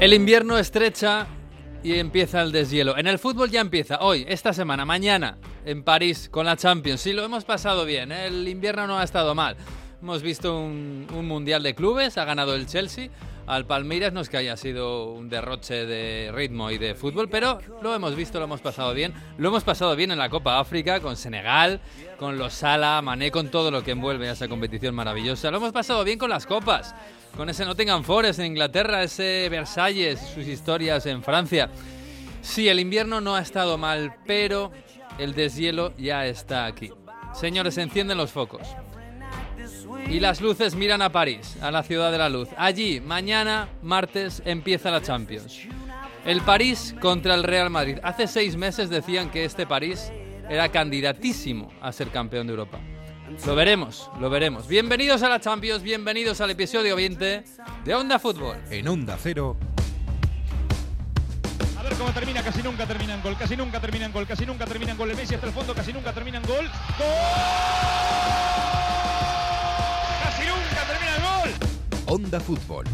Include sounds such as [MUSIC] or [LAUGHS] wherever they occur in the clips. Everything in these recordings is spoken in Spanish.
El invierno estrecha y empieza el deshielo. En el fútbol ya empieza hoy, esta semana, mañana, en París con la Champions. Sí, lo hemos pasado bien, ¿eh? el invierno no ha estado mal. Hemos visto un, un mundial de clubes, ha ganado el Chelsea. Al Palmeiras no es que haya sido un derroche de ritmo y de fútbol, pero lo hemos visto, lo hemos pasado bien. Lo hemos pasado bien en la Copa África, con Senegal, con los Sala, Mané, con todo lo que envuelve a esa competición maravillosa. Lo hemos pasado bien con las copas, con ese Nottingham Forest en Inglaterra, ese Versalles, sus historias en Francia. Sí, el invierno no ha estado mal, pero el deshielo ya está aquí. Señores, encienden los focos. Y las luces miran a París, a la ciudad de la luz. Allí, mañana, martes, empieza la Champions. El París contra el Real Madrid. Hace seis meses decían que este París era candidatísimo a ser campeón de Europa. Lo veremos, lo veremos. Bienvenidos a la Champions, bienvenidos al episodio 20 de Onda Fútbol. En Onda Cero. A ver cómo termina, casi nunca termina en gol, casi nunca termina en gol, casi nunca termina en gol. El Messi hasta el fondo, casi nunca termina en gol. ¡Gol! ¡Casi nunca termina en gol! Onda Fútbol.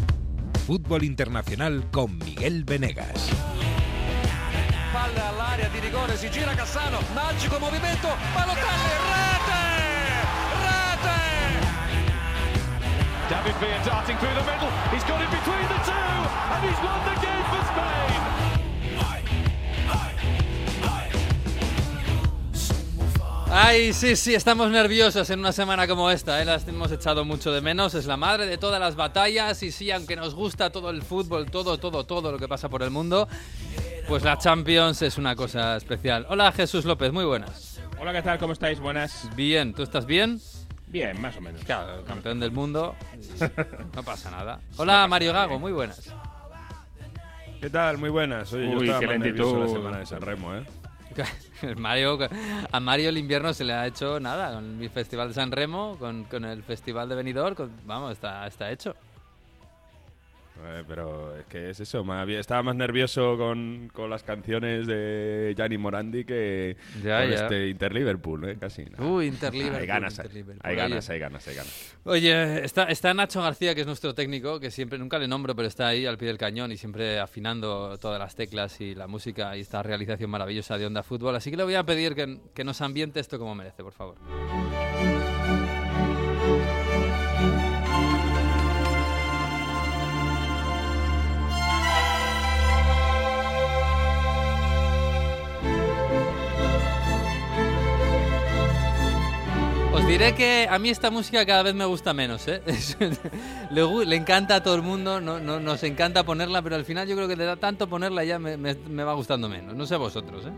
Fútbol internacional con Miguel Venegas. Palla all'area di rigore, si gira Cassano, magico movimento, Balotelli, David Villa darting through the middle. He's got it between the two, and he's won the game for Spain. Ay, sí, sí, estamos nerviosos en una semana como esta, ¿eh? las hemos echado mucho de menos, es la madre de todas las batallas y sí, aunque nos gusta todo el fútbol, todo, todo, todo lo que pasa por el mundo, pues la Champions es una cosa especial. Hola Jesús López, muy buenas. Hola, ¿qué tal? ¿Cómo estáis? Buenas. Bien, ¿tú estás bien? Bien, más o menos. Claro, campeón del mundo, [LAUGHS] no pasa nada. Hola Mario Gago, muy buenas. ¿Qué tal? Muy buenas. Oye, yo Uy, estaba qué lentitud. la semana de San Remo, ¿eh? [LAUGHS] Mario, a Mario el invierno se le ha hecho nada, con el Festival de San Remo, con, con el Festival de Benidorm, con- vamos, está, está hecho. Eh, Pero es que es eso. más bien- estaba más nervioso con, con las canciones de Gianni Morandi que Ya, con ya. este Inter-Liverpool, ¿eh? Casi. ¿no? Uy, Inter-Liverpool, Hay ganas, hay ganas, hay ganas. Oye, está, está Nacho García, que es nuestro técnico, que siempre, nunca le nombro, pero está ahí al pie del cañón y siempre afinando todas las teclas y la música y esta realización maravillosa de Onda Fútbol. Así que le voy a pedir que, que nos ambiente esto como merece, por favor. Diré que a mí esta música cada vez me gusta menos, ¿eh? [LAUGHS] Es- le, le encanta a todo el mundo, no, no- nos encanta ponerla, pero al final yo creo que te da tanto ponerla ya me, me- me va gustando menos. No sé vosotros, ¿eh?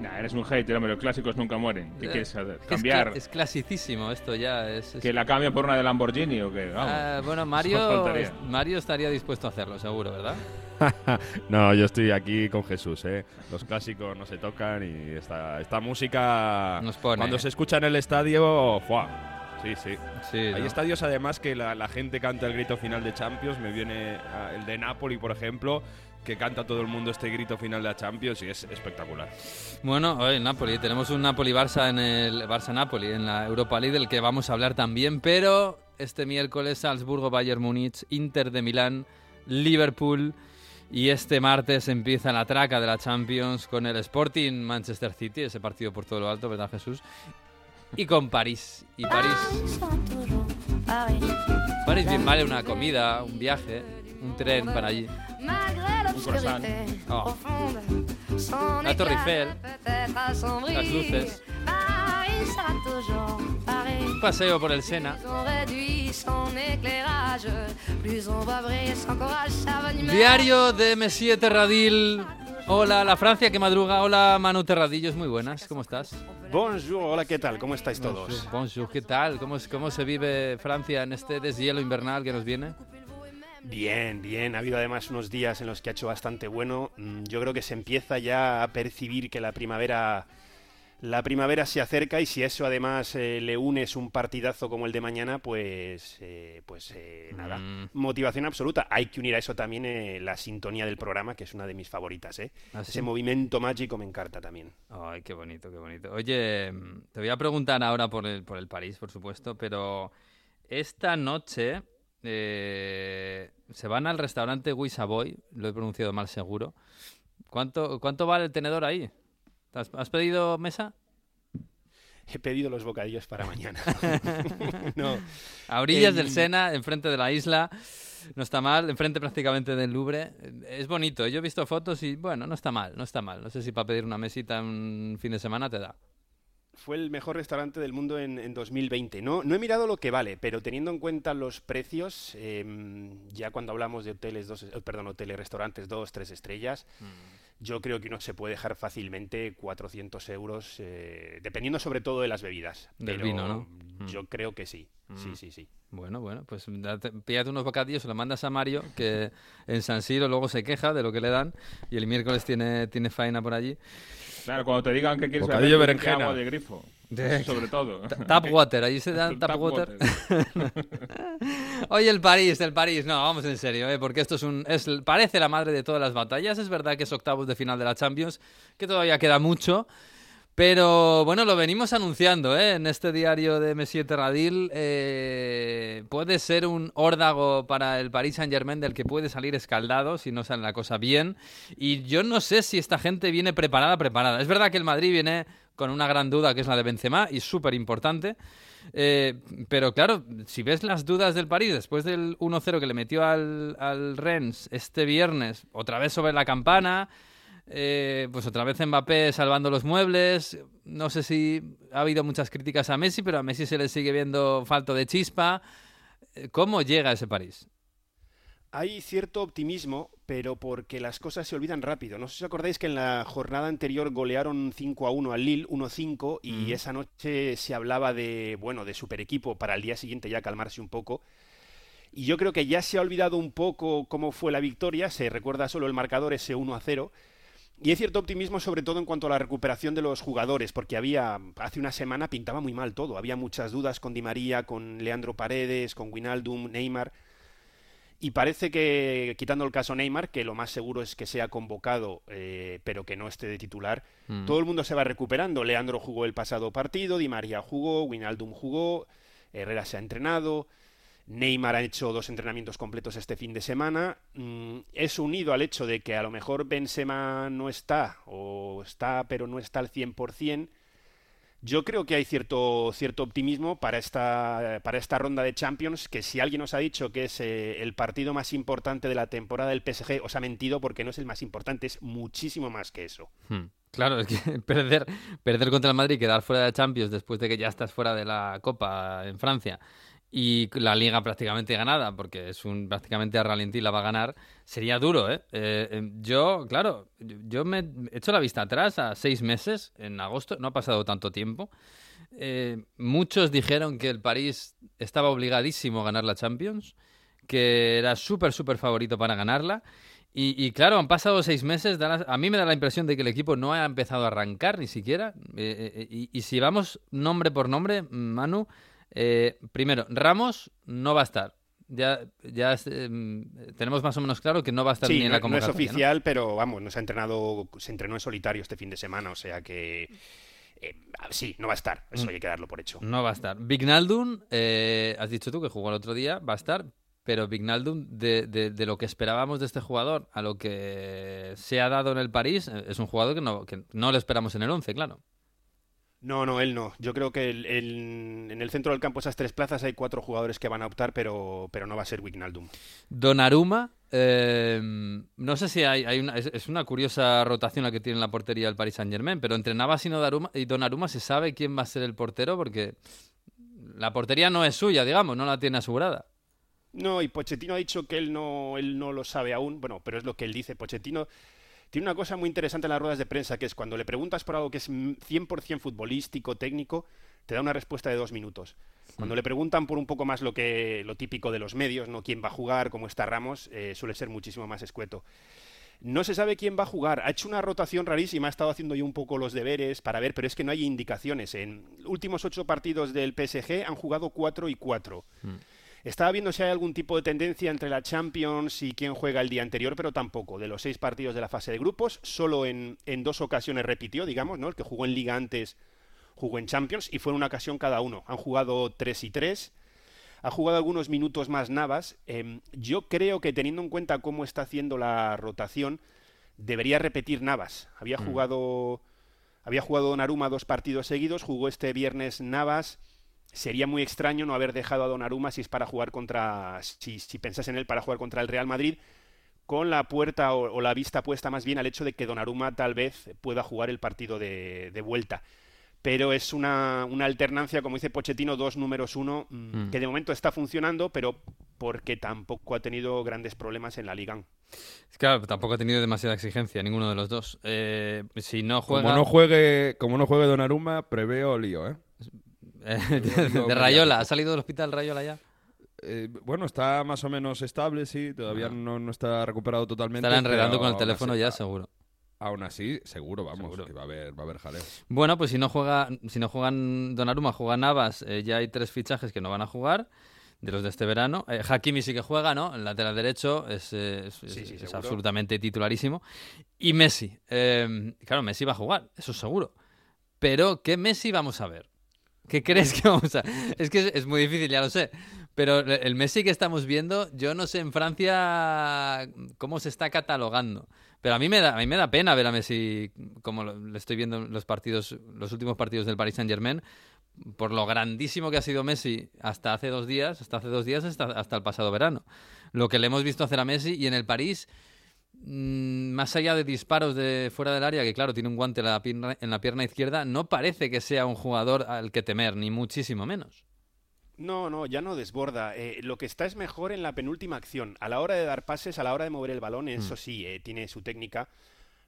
Nah, eres un hater, hombre, los clásicos nunca mueren. ¿Qué Eh, quieres? Es, ¿Cambiar? cla- es clasicísimo esto ya. Es, es- ¿Que la cambie por una de Lamborghini o qué? Vamos. Ah, bueno, Mario. Mario estaría dispuesto a hacerlo, seguro, ¿verdad? [LAUGHS] No, yo estoy aquí con Jesús, ¿eh? Los clásicos no se tocan y esta, esta música... Nos pone, Cuando se escucha en el estadio, ¡fua! Sí, sí. Sí, Hay ¿no? estadios además que la, la gente canta el grito final de Champions. Me viene ah, el de Napoli, por ejemplo, que canta todo el mundo este grito final de la Champions y es espectacular. Bueno, hoy Napoli, tenemos un Napoli-Barça en el Barça-Napoli en la Europa League del que vamos a hablar también, pero este miércoles Salzburgo, Bayern Múnich, Inter de Milán, Liverpool y este martes empieza la traca de la Champions con el Sporting Manchester City, ese partido por todo lo alto, ¿verdad Jesús? Y con París. Y París, París bien vale una comida, un viaje, un tren para allí. Un croissant. Oh. La Torre Eiffel, las luces, un paseo por el Sena. Diario de Messier Terradil. Hola, la Francia que madruga. Hola, Manu Terradillos, muy buenas. ¿Cómo estás? Bonjour, hola, ¿qué tal? ¿Cómo estáis todos? Bonjour, bonjour, ¿qué tal? ¿Cómo, ¿Cómo se vive Francia en este deshielo invernal que nos viene? Bien, bien. Ha habido además unos días en los que ha hecho bastante bueno. Mm, Yo creo que se empieza ya a percibir que la primavera, la primavera se acerca y si eso además eh, le unes un partidazo como el de mañana, pues, eh, pues eh, nada, Mm. motivación absoluta. Hay que unir a eso también eh, la sintonía del programa, que es una de mis favoritas. ¿eh? ¿Ah, sí? Ese movimiento mágico me encanta también. Ay, qué bonito, qué bonito. Oye, mm, te voy a preguntar ahora por el, por el París, por supuesto, pero esta noche eh, se van al restaurante Wisaboy, lo he pronunciado mal seguro. ¿Cuánto, cuánto vale el tenedor ahí? ¿Has, has pedido mesa? He pedido los bocadillos para mañana. [LAUGHS] no. A orillas del Sena, enfrente de la isla. No está mal, enfrente prácticamente del Louvre. Es bonito. Yo he visto fotos y bueno, no está mal, no está mal. No sé si para pedir una mesita un fin de semana te da. Fue el mejor restaurante del mundo en, en 2020. No, no he mirado lo que vale, pero teniendo en cuenta los precios, em, ya cuando hablamos de hoteles, dos, eh, perdón, hoteles, restaurantes dos, tres estrellas, yo creo que uno se puede dejar fácilmente 400 euros, eh, dependiendo sobre todo de las bebidas. Del Pero vino, ¿no? Mm. Yo creo que sí. Sí, Mm. sí, sí. Bueno, bueno, pues date- píllate unos bocadillos, se los mandas a Mario, que [LAUGHS] en San Siro luego se queja de lo que le dan y el miércoles tiene, tiene faena por allí. Claro, cuando te digan que quieres Bocadillo berenjena. agua de grifo. De- sobre todo. [LAUGHS] [LAUGHS] Tap water, allí se dan tap, Tap water. water. [LAUGHS] Oye, el París, el París, no, vamos en serio, ¿eh? porque esto es un, es, parece la madre de todas las batallas. Es verdad que es octavos de final de la Champions, que todavía queda mucho. Pero bueno, lo venimos anunciando ¿eh? en este diario de Monsieur Terradil. eh, puede ser un órdago para el Paris Saint Germain del que puede salir escaldado si no sale la cosa bien. Y yo no sé si esta gente viene preparada, preparada. Es verdad que el Madrid viene con una gran duda que es la de Benzema y súper importante. Eh, pero claro, si ves las dudas del París después del 1-0 que le metió al, al Rennes este viernes, otra vez sobre la campana, eh, pues otra vez Mbappé salvando los muebles. No sé si ha habido muchas críticas a Messi, pero a Messi se le sigue viendo falto de chispa. Eh, ¿Cómo llega ese París? Hay cierto optimismo, pero porque las cosas se olvidan rápido. No sé si os acordáis que en la jornada anterior golearon 5 a 1 al Lille, 1-5, y Mm. esa noche se hablaba de, bueno, de super equipo para el día siguiente ya calmarse un poco. Y yo creo que ya se ha olvidado un poco cómo fue la victoria, se recuerda solo el marcador ese 1 a 0. Y hay cierto optimismo sobre todo en cuanto a la recuperación de los jugadores, porque había, hace una semana pintaba muy mal todo. Había muchas dudas con Di María, con Leandro Paredes, con Winaldum, Neymar. Y parece que, quitando el caso Neymar, que lo más seguro es que sea convocado, eh, pero que no esté de titular, Mm. todo el mundo se va recuperando. Leandro jugó el pasado partido, Di María jugó, Winaldum jugó, Herrera se ha entrenado, Neymar ha hecho dos entrenamientos completos este fin de semana. Mm, es unido al hecho de que a lo mejor Benzema no está, o está, pero no está al 100%. Yo creo que hay cierto, cierto optimismo para esta, para esta ronda de Champions, que si alguien os ha dicho que es eh, el partido más importante de la temporada del PSG, os ha mentido porque no es el más importante, es muchísimo más que eso. Hmm. Claro, es que [LAUGHS] perder, perder contra el Madrid y quedar fuera de Champions después de que ya estás fuera de la Copa en Francia y la Liga prácticamente ganada, porque es un prácticamente a ralentí la va a ganar, sería duro, ¿eh? Eh, eh, yo, claro, yo me he hecho la vista atrás a seis meses, en agosto, no ha pasado tanto tiempo. Eh, muchos dijeron que el París estaba obligadísimo a ganar la Champions, que era súper, súper favorito para ganarla. Y, y claro, han pasado seis meses. la- a mí me da la impresión de que el equipo no ha empezado a arrancar ni siquiera. Eh, eh, y, y si vamos nombre por nombre, Manu, eh, primero, Ramos no va a estar. Ya, ya es, eh, tenemos más o menos claro que no va a estar Sí, ni en no, la no es convocatoria. ¿no? oficial, pero vamos, nos ha entrenado, se entrenó en solitario este fin de semana, o sea que eh, sí, no va a estar, eso Mm. hay que darlo por hecho. No va a estar. Vignaldum, eh, has dicho tú que jugó el otro día, va a estar, pero Vignaldum, de, de- de lo que esperábamos de este jugador a lo que se ha dado en el París, eh, es un jugador que no, que no le esperamos en el 11, claro. No, no, él no. Yo creo que el- el- en el centro del campo esas tres plazas hay cuatro jugadores que van a optar, pero, pero no va a ser Wijnaldum. Donnarumma, eh, no sé si hay, hay una, es, es una curiosa rotación la que tiene en la portería el Paris Saint Germain, pero entre Navas y Donnarumma, y Donnarumma se sabe quién va a ser el portero porque la portería no es suya, digamos, no la tiene asegurada. No, y Pochettino ha dicho que él no, él no lo sabe aún, bueno, pero es lo que él dice. Pochettino tiene una cosa muy interesante en las ruedas de prensa, que es cuando le preguntas por algo que es mm, 100% futbolístico, técnico, te da una respuesta de dos minutos. Cuando le preguntan por un poco más lo que lo típico de los medios, no quién va a jugar, cómo está Ramos, eh, suele ser muchísimo más escueto. No se sabe quién va a jugar. Ha hecho una rotación rarísima. Ha estado haciendo yo un poco los deberes para ver, pero es que no hay indicaciones. En últimos ocho partidos del PSG han jugado cuatro y cuatro. Estaba viendo si hay algún tipo de tendencia entre la Champions y quién juega el día anterior, pero tampoco. De los seis partidos de la fase de grupos, solo en, en dos ocasiones repitió, digamos, ¿no? El que jugó en Liga antes jugó en Champions y fue en una ocasión cada uno. Han jugado tres y tres. Ha jugado algunos minutos más Navas. Em, yo creo que teniendo en cuenta cómo está haciendo la rotación, debería repetir Navas. Había Mm. jugado había jugado Donnarumma dos partidos seguidos, jugó este viernes Navas. Sería muy extraño no haber dejado a Donnarumma si es para jugar contra si, si pensás en él para jugar contra el Real Madrid con la puerta o, o la vista puesta más bien al hecho de que Donnarumma tal vez pueda jugar el partido de, de vuelta. Pero es una, una alternancia, como dice Pochettino, dos números uno, mm, Mm. que de momento está funcionando, pero porque tampoco ha tenido grandes problemas en la Liga. Es que, claro, tampoco ha tenido demasiada exigencia ninguno de los dos. Eh, si no juega... Como no juegue, como no juegue Donnarumma, preveo lío, ¿eh? [LAUGHS] De Rayola. ¿ha salido del hospital Rayola ya? Eh, bueno, está más o menos estable, sí. Todavía Ah. no, no está recuperado totalmente. Estará enredando con el teléfono así- ya, seguro. Aún así, seguro, vamos, Seguro. que va a haber, va a haber jaleo. Bueno, pues si no juega, si no juegan Donnarumma, juega Navas, eh, ya hay tres fichajes que no van a jugar de los de este verano. Eh, Hakimi sí que juega, ¿no? El lateral derecho es, es- Sí, es- sí, es seguro. absolutamente titularísimo. Y Messi. Claro, Messi va a jugar, eso seguro. Pero, ¿qué Messi vamos a ver? ¿Qué crees que vamos a...? Es que es, muy difícil, ya lo sé. Pero el- Messi que estamos viendo, yo no sé en Francia cómo se está catalogando. Pero a mí me da, a mí me da pena ver a Messi como lo- le estoy viendo en los partidos, los últimos partidos del Paris Saint Germain, por lo grandísimo que ha sido Messi hasta hace dos días, hasta hace dos días, hasta, hasta el pasado verano. Lo que le hemos visto hacer a Messi y en el París, más allá de disparos de fuera del área, que claro, tiene un guante en la pierna, en la pierna izquierda, no parece que sea un jugador al que temer, ni muchísimo menos. No, no, ya no desborda. Eh, lo que está es mejor en la penúltima acción. A la hora de dar pases, a la hora de mover el balón, eso sí, eh, tiene su técnica.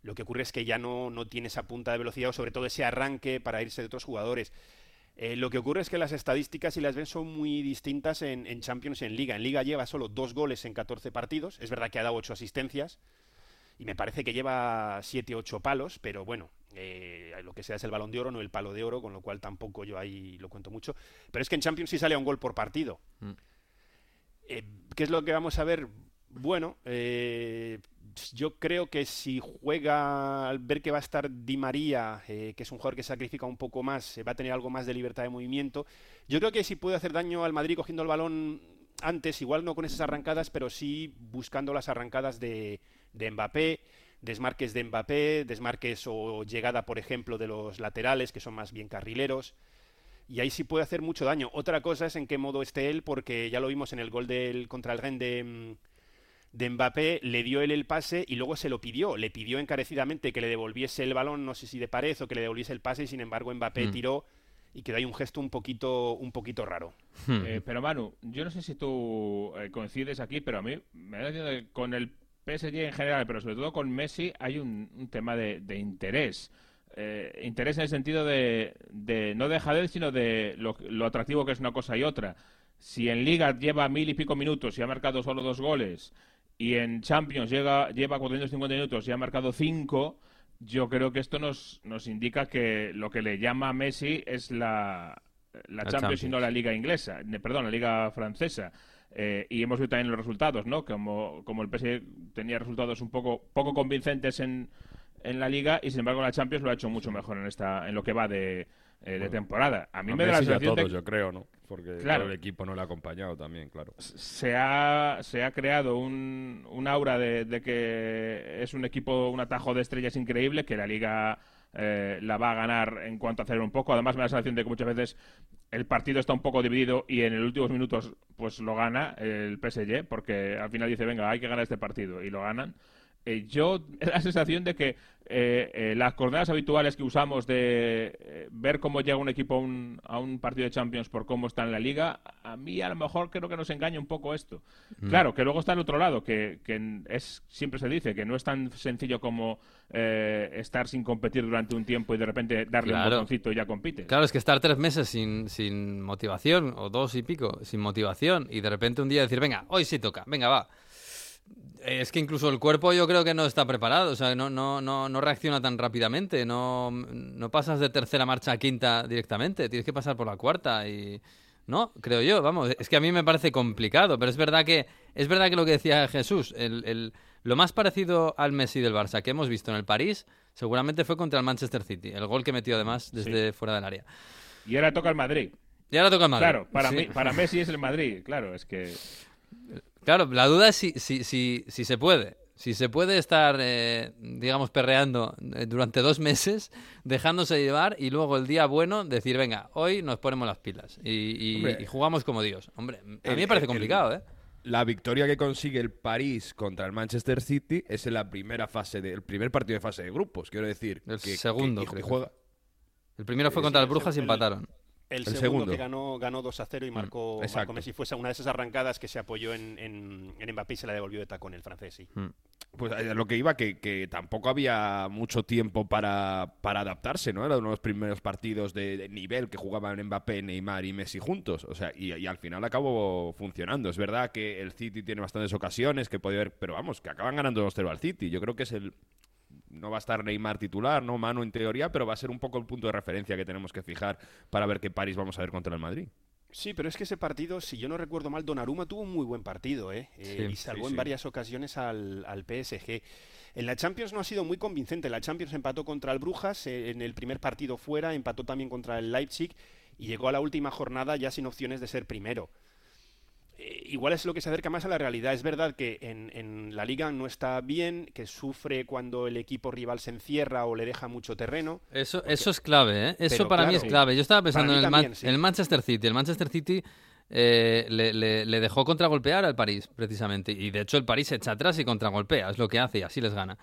Lo que ocurre es que ya no, no tiene esa punta de velocidad o sobre todo ese arranque para irse de otros jugadores. Eh, lo que ocurre es que las estadísticas, si las ven, son muy distintas en, en Champions y en Liga. En Liga lleva solo dos goles en 14 partidos. Es verdad que ha dado ocho asistencias. Y me parece que lleva 7 8 palos, pero bueno, eh, lo que sea es el balón de oro, no el palo de oro, con lo cual tampoco yo ahí lo cuento mucho. Pero es que en Champions sí sale a un gol por partido. Mm. Eh, ¿Qué es lo que vamos a ver? Bueno, eh, yo creo que si juega, al ver que va a estar Di María, eh, que es un jugador que sacrifica un poco más, eh, va a tener algo más de libertad de movimiento, yo creo que sí puede hacer daño al Madrid cogiendo el balón antes, igual no con esas arrancadas, pero sí buscando las arrancadas de, de Mbappé, desmarques de Mbappé, desmarques o llegada, por ejemplo, de los laterales, que son más bien carrileros. Y ahí sí puede hacer mucho daño. Otra cosa es en qué modo esté él, porque ya lo vimos en el gol del contra el Rennes de, mm, de Mbappé, le dio él el pase y luego se lo pidió. Le pidió encarecidamente que le devolviese el balón, no sé si de pared o que le devolviese el pase, y sin embargo Mbappé Mm. tiró y quedó ahí un gesto un poquito, un poquito raro. Hmm. Eh, pero Manu, yo no sé si tú eh, coincides aquí, pero a mí me da la sensación de que con el PSG en general, pero sobre todo con Messi, hay un, un tema de, de interés. Eh, interés en el sentido de, de no de dejadez, sino de lo, lo atractivo que es una cosa y otra. Si en Liga lleva mil y pico minutos y ha marcado solo dos goles, y en Champions llega, lleva 450 minutos y ha marcado cinco, yo creo que esto nos, nos indica que lo que le llama a Messi es la, la, Champions, Champions. y no la Liga inglesa, perdón, la Liga francesa. Eh, y hemos visto también los resultados, ¿no? Como, como el PSG tenía resultados un poco, poco convincentes en, en la Liga y sin embargo la Champions lo ha hecho mucho mejor en esta en lo que va de, eh, de temporada. A mí A me da la sensación de todos, yo creo, ¿no? Porque Claro. todo el equipo no le ha acompañado también, claro. se ha, se ha creado un, un aura de, de que es un equipo, un atajo de estrellas increíble, que la liga eh, la va a ganar en cuanto a hacer un poco. Además me da la sensación de que muchas veces el partido está un poco dividido y en los últimos minutos pues lo gana el PSG, porque al final dice, venga, hay que ganar este partido y lo ganan. Eh, yo he [LAUGHS] la sensación de que eh, eh, las coordenadas habituales que usamos de eh, ver cómo llega un equipo a un, a un partido de Champions por cómo está en la liga, a mí a lo mejor creo que nos engaña un poco esto. Claro, que luego está el otro lado, que, que es siempre se dice que no es tan sencillo como eh, estar sin competir durante un tiempo y de repente darle un botoncito y ya compites. Claro, es que estar tres meses sin, sin motivación, o dos y pico, sin motivación, y de repente un día decir, venga, hoy sí toca, venga, va. Es que incluso el cuerpo yo creo que no está preparado, o sea, no, no, no, no reacciona tan rápidamente, no, no pasas de tercera marcha a quinta directamente, tienes que pasar por la cuarta y... No, creo yo, vamos, es que a mí me parece complicado, pero es verdad que es verdad que lo que decía Jesús, el, el- lo más parecido al Messi del Barça que hemos visto en el París, seguramente fue contra el Manchester City, el gol que metió además desde fuera del área. Y ahora toca el Madrid. Y ahora toca el Madrid. Claro, para, Sí. mí, para Messi es el Madrid, claro, es que... Claro, la duda es si, si, si, si se puede. Si se puede estar, eh, digamos, perreando eh, durante dos meses, [LAUGHS] dejándose llevar y luego el día bueno decir, venga, hoy nos ponemos las pilas y, y- Hombre. y jugamos como Dios. Hombre, a mí me parece complicado, ¿eh? La victoria que consigue el París contra el Manchester City es en la primera fase del primer partido de fase de grupos, quiero decir. El que- segundo, que- juega. El primero fue contra el Brujas y empataron. El, El segundo, segundo. que ganó, ganó 2 a 0 y marcó, exacto. marcó Messi. Fue una de esas arrancadas que se apoyó en, en, en Mbappé y se la devolvió de tacón el francés, sí. Pues a lo que iba, que, que tampoco había mucho tiempo para, para adaptarse, ¿no? Era uno de los primeros partidos de, de nivel que jugaban Mbappé, Neymar y Messi juntos. O sea, y, y al final acabó funcionando. Es verdad que el City tiene bastantes ocasiones que puede haber, pero vamos, que acaban ganando 2-0 al City. Yo creo que es el. No va a estar Neymar titular, no Manu en teoría, pero va a ser un poco el punto de referencia que tenemos que fijar para ver qué París vamos a ver contra el Madrid. Sí, pero es que ese partido, si yo no recuerdo mal, Donnarumma tuvo un muy buen partido, ¿eh? Eh, Sí, y salvó sí, en sí. varias ocasiones al, al PSG. En la Champions no ha sido muy convincente. La Champions empató contra el Brujas, eh, en el primer partido fuera, empató también contra el Leipzig y llegó a la última jornada ya sin opciones de ser primero. Eh, igual es lo que se acerca más a la realidad. Es verdad que en, en la liga no está bien, que sufre cuando el equipo rival se encierra o le deja mucho terreno. Eso, eso es clave, ¿eh? Eso Pero para mí es clave. Yo estaba pensando en el, Man- también, sí. en el Manchester City. El Manchester City eh, le, le- le dejó contragolpear al París, precisamente. Y de hecho el París se echa atrás y contragolpea. Es lo que hace y así les gana.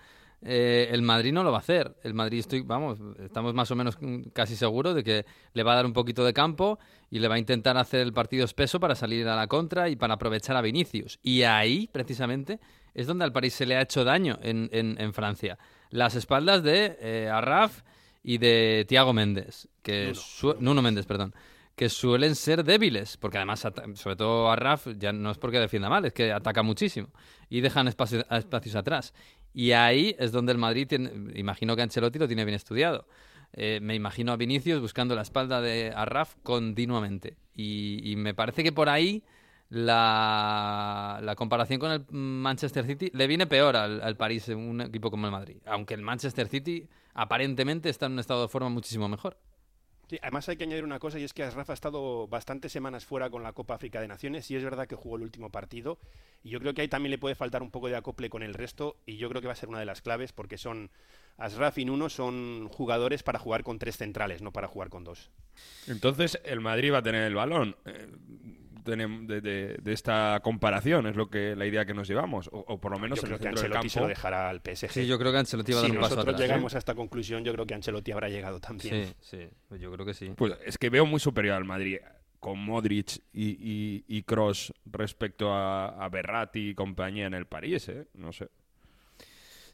Eh, el Madrid no lo va a hacer. El Madrid, estoy, vamos, estamos más o menos casi seguros de que le va a dar un poquito de campo y le va a intentar hacer el partido espeso para salir a la contra y para aprovechar a Vinicius. Y ahí, precisamente, es donde al París se le ha hecho daño en, en- en Francia. Las espaldas de eh, Arraf y de Tiago Méndez, que Nuno, Nuno Méndez, perdón, que suelen ser débiles, porque además, sobre todo Arraf, ya no es porque defienda mal, es que ataca muchísimo y dejan espacio- espacios atrás. Y ahí es donde el Madrid, tiene, imagino que Ancelotti lo tiene bien estudiado. Eh, me imagino a Vinicius buscando la espalda de Arraf continuamente. Y, y me parece que por ahí la, la comparación con el Manchester City le viene peor al, al París, un equipo como el Madrid. Aunque el Manchester City aparentemente está en un estado de forma muchísimo mejor. Además hay que añadir una cosa y es que Asraf ha estado bastantes semanas fuera con la Copa África de Naciones y es verdad que jugó el último partido y yo creo que ahí también le puede faltar un poco de acople con el resto y yo creo que va a ser una de las claves porque son Asraf y Nuno son jugadores para jugar con tres centrales, no para jugar con dos. Entonces, el Madrid va a tener el balón. eh, tenem- de, de- de esta comparación, es lo que la idea que nos llevamos. O, o por lo menos yo en el creo que centro del Ancelotti se lo campo. dejará al PSG. Sí, yo creo que Ancelotti va a dar si un paso nosotros atrás. ¿eh? llegamos a esta conclusión, yo creo que Ancelotti habrá llegado también. Sí, sí, yo creo que sí. Pues es que veo muy superior al Madrid con Modric y, y, Cross respecto a, a Berratti y compañía en el París, ¿eh? No sé.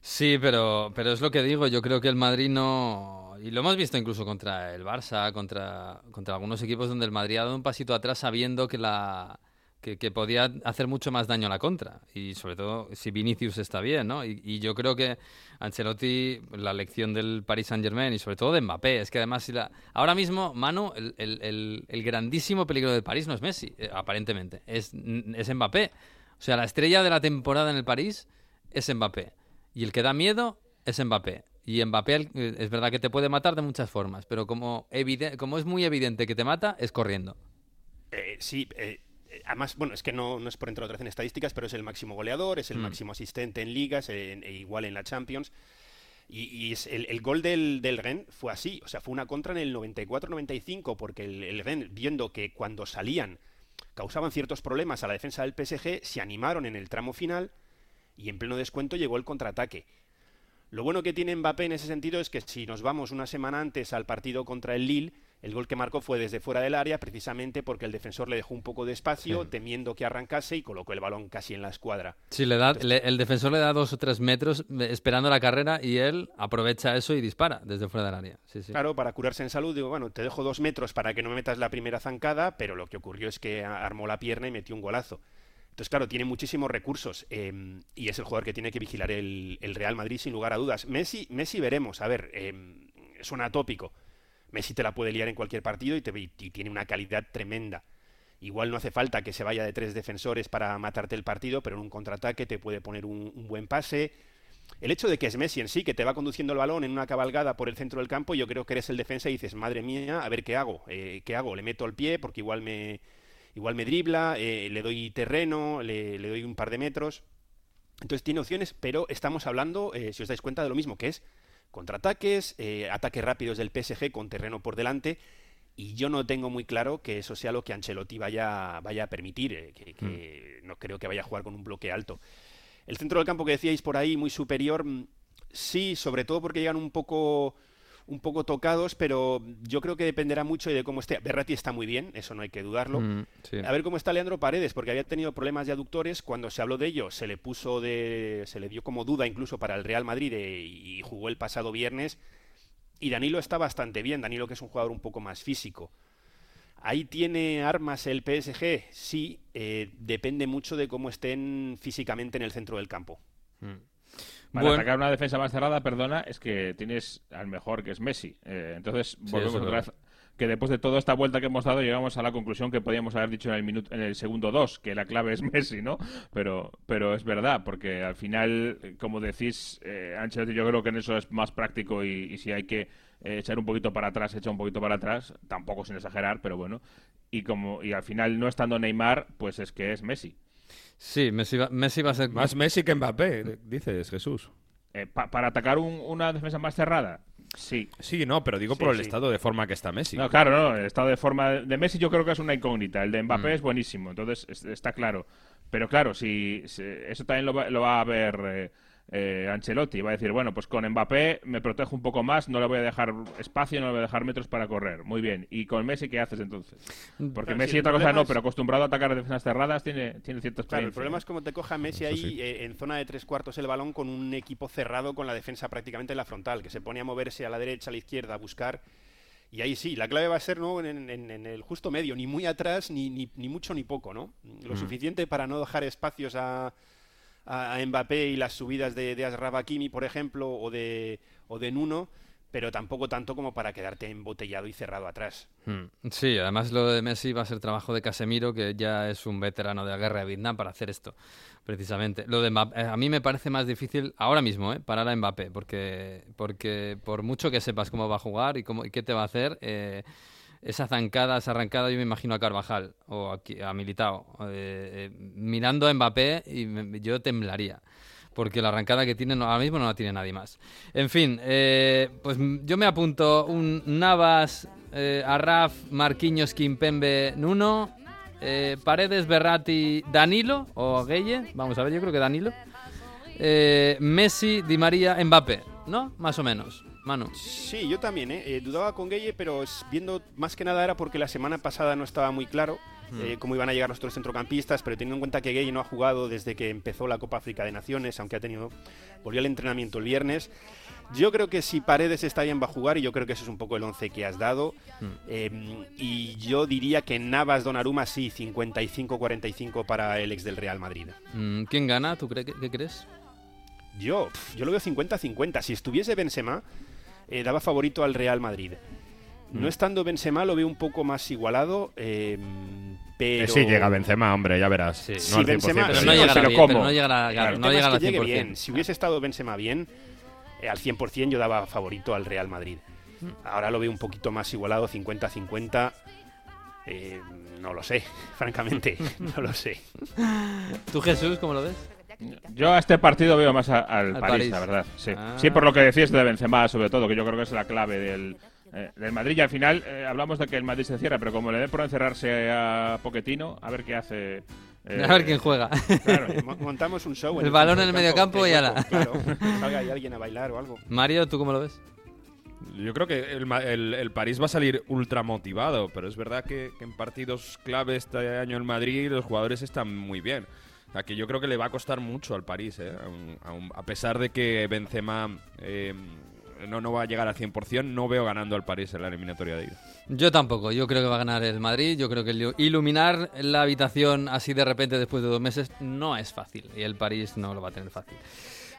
Sí, pero, pero es lo que digo, yo creo que el Madrid no... Y lo hemos visto incluso contra el Barça, contra, contra algunos equipos donde el Madrid ha dado un pasito atrás sabiendo que la... Que, podía hacer mucho más daño a la contra. Y sobre todo si Vinicius está bien, ¿no? Y, yo creo que Ancelotti, la lección del Paris Saint Germain y sobre todo de Mbappé, es que además si la... ahora mismo, Manu, el, el- el- el grandísimo peligro del París no es Messi, eh, aparentemente, es, es Mbappé. O sea, la estrella de la temporada en el París es Mbappé. Y el que da miedo es Mbappé. Y Mbappé eh, es verdad que te puede matar de muchas formas, pero como, como es muy evidente que te mata, es corriendo. Eh, sí, eh, además, bueno, es que no, no es por entrar otra vez en estadísticas, pero es el máximo goleador, es el Mm. máximo asistente en ligas, en- e igual en la Champions. Y, y es el, el gol del, del Rennes fue así, o sea, fue una contra en el 94-95, porque el, el Rennes, viendo que cuando salían causaban ciertos problemas a la defensa del PSG, se animaron en el tramo final y en pleno descuento llegó el contraataque. Lo bueno que tiene Mbappé en ese sentido es que si nos vamos una semana antes al partido contra el Lille, el gol que marcó fue desde fuera del área, precisamente porque el defensor le dejó un poco de espacio, temiendo que arrancase y colocó el balón casi en la escuadra. Sí, le da, le- el defensor le da dos o tres metros eh, esperando la carrera y él aprovecha eso y dispara desde fuera del área. Sí, sí. Claro, para curarse en salud, digo, bueno, te dejo dos metros para que no me metas la primera zancada, pero lo que ocurrió es que armó la pierna y metió un golazo. Entonces, claro, tiene muchísimos recursos eh, y es el jugador que tiene que vigilar el, Real Madrid sin lugar a dudas. Messi, Messi veremos, a ver, eh, suena atópico. Messi te la puede liar en cualquier partido y, te, y tiene una calidad tremenda. Igual no hace falta que se vaya de tres defensores para matarte el partido, pero en un contraataque te puede poner un, un buen pase. el hecho de que es Messi en sí, que te va conduciendo el balón en una cabalgada por el centro del campo, yo creo que eres el defensa y dices, madre mía, a ver qué hago, eh, qué hago, le meto el pie porque igual me, igual me dribla, eh, le doy terreno, le, le, doy un par de metros. Entonces tiene opciones, pero estamos hablando, eh, si os dais cuenta, de lo mismo, que es contraataques, eh, ataques rápidos del PSG con terreno por delante. Y yo no tengo muy claro que eso sea lo que Ancelotti vaya, vaya a permitir, que, que mm. no creo que vaya a jugar con un bloque alto. El centro del campo que decíais por ahí, muy superior, mm, sí, sobre todo porque llegan un poco un poco tocados, pero yo creo que dependerá mucho de cómo esté. Berratti está muy bien, eso no hay que dudarlo. Mm, sí. A ver cómo está Leandro Paredes, porque había tenido problemas de aductores. Cuando se habló de ello, se le puso de. se le dio como duda incluso para el Real Madrid de, y jugó el pasado viernes. Y Danilo está bastante bien. Danilo, que es un jugador un poco más físico. Ahí tiene armas el PSG, sí, eh, depende mucho de cómo estén físicamente en el centro del campo. Mm. Para bueno. atacar una defensa más cerrada, perdona, es que tienes al mejor que es Messi. Eh, entonces, volvemos sí, otra vez que después de toda esta vuelta que hemos dado llegamos a la conclusión que podíamos haber dicho en el minuto en el segundo 2 que la clave es [LAUGHS] Messi no pero pero es verdad porque al final como decís eh, Ancelotti yo creo que en eso es más práctico y, y si hay que eh, echar un poquito para atrás echa un poquito para atrás tampoco sin exagerar pero bueno y como y al final no estando Neymar pues es que es Messi Sí, Messi va, Messi va a ser... Más Messi que Mbappé, dices, Jesús. Eh, pa para atacar un, una defensa más cerrada, sí. Sí, no, pero digo Sí, por el sí. estado de forma que está Messi. No, claro, no, el estado de forma de Messi yo creo que es una incógnita. El de Mbappé Mm. es buenísimo, entonces es- está claro. Pero claro, si, si- eso también lo va, lo va a ver eh, eh, Ancelotti. Va a decir, bueno, pues con Mbappé me protejo un poco más, no le voy a dejar espacio, no le voy a dejar metros para correr. Muy bien. ¿Y con Messi qué haces entonces? Porque Claro, Messi el otra cosa no, es- pero acostumbrado a atacar defensas cerradas tiene, tiene cierta Claro, el problema es como te coja Messi Eso ahí sí. eh, en zona de tres cuartos el balón con un equipo cerrado con la defensa prácticamente en la frontal, que se pone a moverse a la derecha, a la izquierda, a buscar. Y ahí sí, la clave va a ser ¿no? en, en- en el justo medio, ni muy atrás, ni, ni, ni mucho ni poco, ¿no? Lo Mm. suficiente para no dejar espacios a, a, a Mbappé y las subidas de, de por ejemplo, o de, o de Nuno, pero tampoco tanto como para quedarte embotellado y cerrado atrás. Mm. Sí, además lo de Messi va a ser trabajo de Casemiro, que ya es un veterano de la guerra de Vietnam para hacer esto, precisamente. Lo de Mbappé, eh, a mí me parece más difícil ahora mismo, ¿eh? parar a Mbappé, porque, porque por mucho que sepas cómo va a jugar y, cómo, y qué te va a hacer, eh, esa zancada, esa arrancada, yo me imagino a Carvajal o aquí- a Militao, eh, eh, mirando a Mbappé y me- yo temblaría porque la arrancada que tiene ahora mismo no la tiene nadie más. En fin, eh, pues yo me apunto un Navas, eh, Arraf, Marquinhos, Kimpembe, Nuno, Paredes, Berratti, Danilo o Gueye, vamos a ver, yo creo que Danilo, Messi, Di María, Mbappé, ¿no? Más o menos. Manu. Sí, yo también, ¿eh? Eh, dudaba con Gueye, pero viendo más que nada era porque la semana pasada no estaba muy claro eh, cómo iban a llegar los otros centrocampistas, pero teniendo en cuenta que Gueye no ha jugado desde que empezó la Copa África de Naciones, aunque ha tenido volvió al entrenamiento el viernes. Yo creo que si Paredes está bien va a jugar y yo creo que ese es un poco el once que has dado. Eh, y yo diría que Navas Donnarumma sí, 55-45 para el ex del Real Madrid. Mm, ¿Quién gana? ¿Tú cre- qué, crees? Yo, yo lo veo 50-50. Si estuviese Benzema, eh, daba favorito al Real Madrid. No estando Benzema lo veo un poco más igualado, eh, pero... Que sí llega Benzema, hombre, ya verás. Sí. No Sí, al 100%, Benzema- Pero sí, no llegará pero bien, ¿cómo? pero no llegará, Claro, El no tema llegará es al que llegue 100%. bien. Si hubiese estado Benzema bien, eh, al 100% yo daba favorito al Real Madrid. Ahora lo veo un poquito más igualado, 50-50. Eh, no lo sé, [LAUGHS] francamente, no lo sé. ¿Tú, Jesús, cómo lo ves? Yo a este partido veo más a- al, Al París, París. la verdad. Sí. Ah. sí, por lo que decías de Benzema, sobre todo, que yo creo que es la clave del, eh, del Madrid. Y al final eh, hablamos de que el Madrid se cierra, pero como le dé por encerrarse a Poquetino, a ver qué hace. eh, a ver quién juega. Claro, [LAUGHS] mo- montamos un show. El en balón en el del mediocampo que y ala. Claro, [LAUGHS] que salga ahí alguien a bailar o algo. Mario, ¿tú cómo lo ves? Yo creo que el, Ma- el- el París va a salir ultra motivado, pero es verdad que, que en partidos clave este año en Madrid los jugadores están muy bien. Que yo creo que le va a costar mucho al París, ¿eh? Aun- a pesar de que Benzema eh, no, no va a llegar al 100%, no veo ganando al París en la eliminatoria de ida. Yo tampoco, yo creo que va a ganar el Madrid, yo creo que ilu- iluminar la habitación así de repente después de dos meses no es fácil y el París no lo va a tener fácil.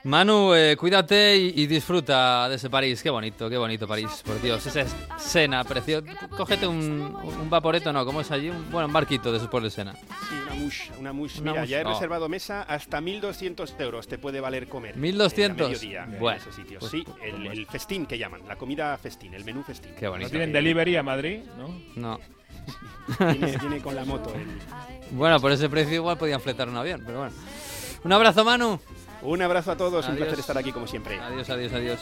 Manu, eh, cuídate y, y disfruta de ese París. Qué bonito, qué bonito París, por Dios. Esa es Sena, precioso. Cógete un, un vaporeto, no, ¿cómo es allí? Un, bueno, un barquito de esos por el Sena. Sí, una mush, una mush. Una Mira, mush. ya he Oh. reservado mesa hasta 1.200 euros te puede valer comer. 1.200. eh, a mediodía en ese sitio. pues- sí, el, el festín que llaman, la comida festín, el menú festín. Qué bonito. ¿No tienen delivery a Madrid? ¿no? No. Viene, viene con la moto. el- Bueno, por ese precio igual podían fletar un avión, pero bueno. Un abrazo, Manu. Un abrazo a todos, un placer estar aquí como siempre. Adiós, adiós, adiós.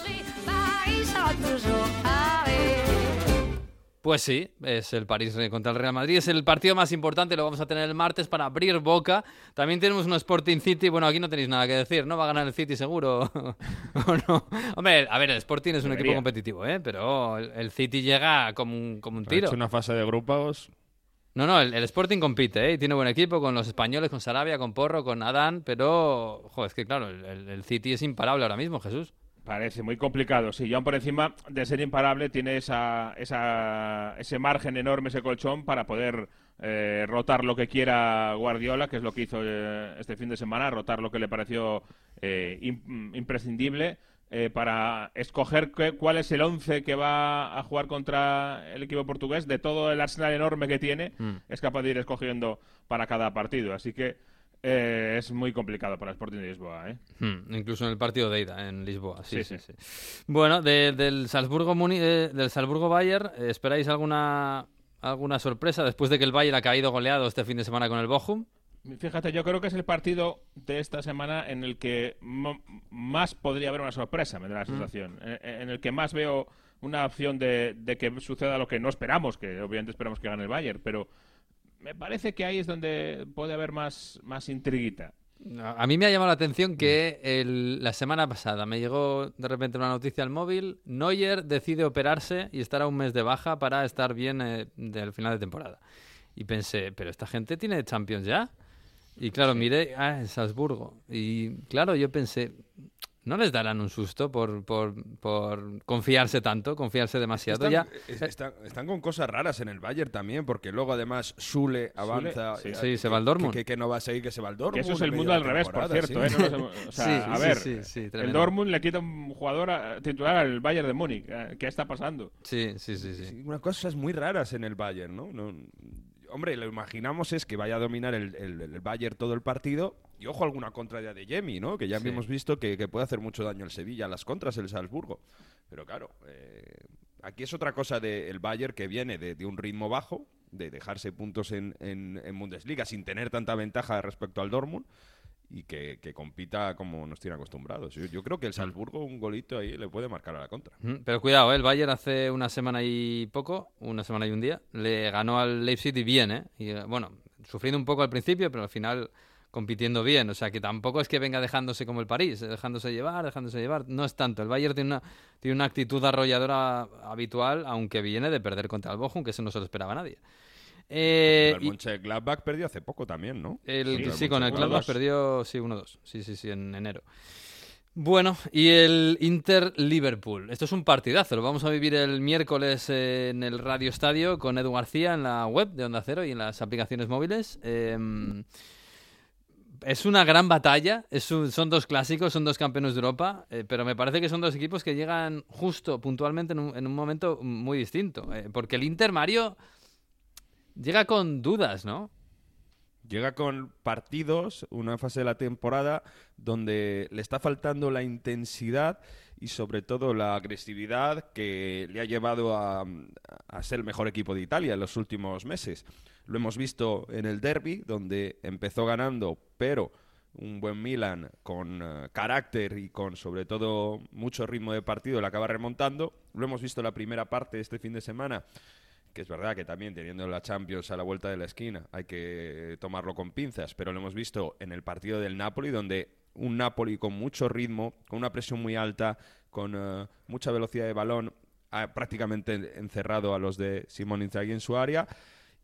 Pues sí, es el París contra el Real Madrid. Es el partido más importante, lo vamos a tener el martes para abrir boca. También tenemos un Sporting City. Bueno, aquí no tenéis nada que decir, ¿no? Va a ganar el City seguro. [LAUGHS] ¿O no? Hombre, a ver, el Sporting es un Debería. equipo competitivo, ¿eh? Pero el, City llega como un, como un tiro. hecho una fase de grupos. No, no, el, Sporting compite, ¿eh? Tiene buen equipo con los españoles, con Sarabia, con Porro, con Adán. Pero, joder, es que claro, el, el- City es imparable ahora mismo, Jesús. Parece muy complicado, sí. Y por encima de ser imparable, tiene esa, esa, ese margen enorme, ese colchón, para poder eh, rotar lo que quiera Guardiola, que es lo que hizo eh, este fin de semana, rotar lo que le pareció eh, im- imprescindible, eh, para escoger qué- cuál es el once que va a jugar contra el equipo portugués. De todo el arsenal enorme que tiene, Mm. es capaz de ir escogiendo para cada partido. Así que eh, es muy complicado para el Sporting de Lisboa, ¿eh? Hmm, incluso en el partido de ida en Lisboa. Sí, sí, Sí, sí. Bueno, de- del Salzburgo Muni- eh, del Salzburgo Bayern, ¿esperáis alguna alguna sorpresa después de que el Bayern ha caído goleado este fin de semana con el Bochum? Fíjate, yo creo que es el partido de esta semana en el que más podría haber una sorpresa, me da la sensación. En, en el que más veo una opción de, de que suceda lo que no esperamos, que obviamente esperamos que gane el Bayern, pero me parece que ahí es donde puede haber más, más intriguita. A mí me ha llamado la atención que el- la semana pasada me llegó de repente una noticia al móvil. Neuer decide operarse y estará un mes de baja para estar bien eh, del final de temporada. Y pensé, pero esta gente tiene Champions ya. Y claro, miré, ah, en Salzburgo. Y claro, yo pensé, ¿no les darán un susto por, por, por confiarse tanto, confiarse demasiado? Están, ya, es- están, están con cosas raras en el Bayern también, porque luego además Sule avanza. sí. eh, Sí, se va al Dortmund. Que, que no va a seguir, que se va al Dortmund. Que eso es el mundo al revés, por cierto. sí. ¿eh? No o sea, Sí, a sí, ver, sí, sí, el. Dortmund le quita un jugador a- titular al Bayern de Múnich. eh, ¿Qué está pasando? sí, sí, sí, sí. Sí, unas cosas muy raras en el Bayern, ¿no? No- hombre, lo imaginamos es que vaya a dominar el, el- el Bayern todo el partido. Y ojo, alguna contra ya de Yemi, ¿no? Que ya Sí. hemos visto que, que puede hacer mucho daño el Sevilla, las contras el Salzburgo. Pero claro, eh, aquí es otra cosa del Bayern que viene de, de un ritmo bajo, de dejarse puntos en, en- en Bundesliga sin tener tanta ventaja respecto al Dortmund. Y que, que compita como nos tiene acostumbrados. Yo, yo creo que el Salzburgo, un golito ahí, le puede marcar a la contra. Ujú, Pero cuidado, ¿eh? el Bayern hace una semana y poco, una semana y un día, le ganó al Leipzig y bien, ¿eh? Y, eh, bueno, sufriendo un poco al principio, pero al final compitiendo bien. O sea, que tampoco es que venga dejándose como el París, eh, dejándose llevar, dejándose llevar. No es tanto. El Bayern tiene una, tiene una actitud arrolladora habitual, aunque viene de perder contra el Bochum, que eso no se lo esperaba nadie. Eh, el Mönchengladbach perdió hace poco también, ¿no? el, Sí, con el. Gladbach perdió, sí, 1-2. Sí, sí, sí, en enero. Bueno, y el Inter-Liverpool. Esto es un partidazo. Lo vamos a vivir el miércoles en el Radio Estadio con Edu García en la web de Onda Cero y en las aplicaciones móviles. Eh, es una gran batalla. Es un- son dos clásicos, son dos campeones de Europa, eh, pero me parece que son dos equipos que llegan justo, puntualmente, en un, en un momento muy distinto. eh, porque el Inter, Mario, llega con dudas, ¿no? Llega con partidos, una fase de la temporada donde le está faltando la intensidad y sobre todo la agresividad que le ha llevado a, a ser el mejor equipo de Italia en los últimos meses. Lo hemos visto en el derby, donde empezó ganando, pero un buen Milan con eh, carácter y con sobre todo mucho ritmo de partido le acaba remontando. Lo hemos visto en la primera parte este fin de semana que es verdad que también teniendo la Champions a la vuelta de la esquina hay que tomarlo con pinzas, pero lo hemos visto en el partido del Napoli, donde un Napoli con mucho ritmo, con una presión muy alta, con eh, mucha velocidad de balón, ha prácticamente encerrado a los de Simón Inzaghi en su área.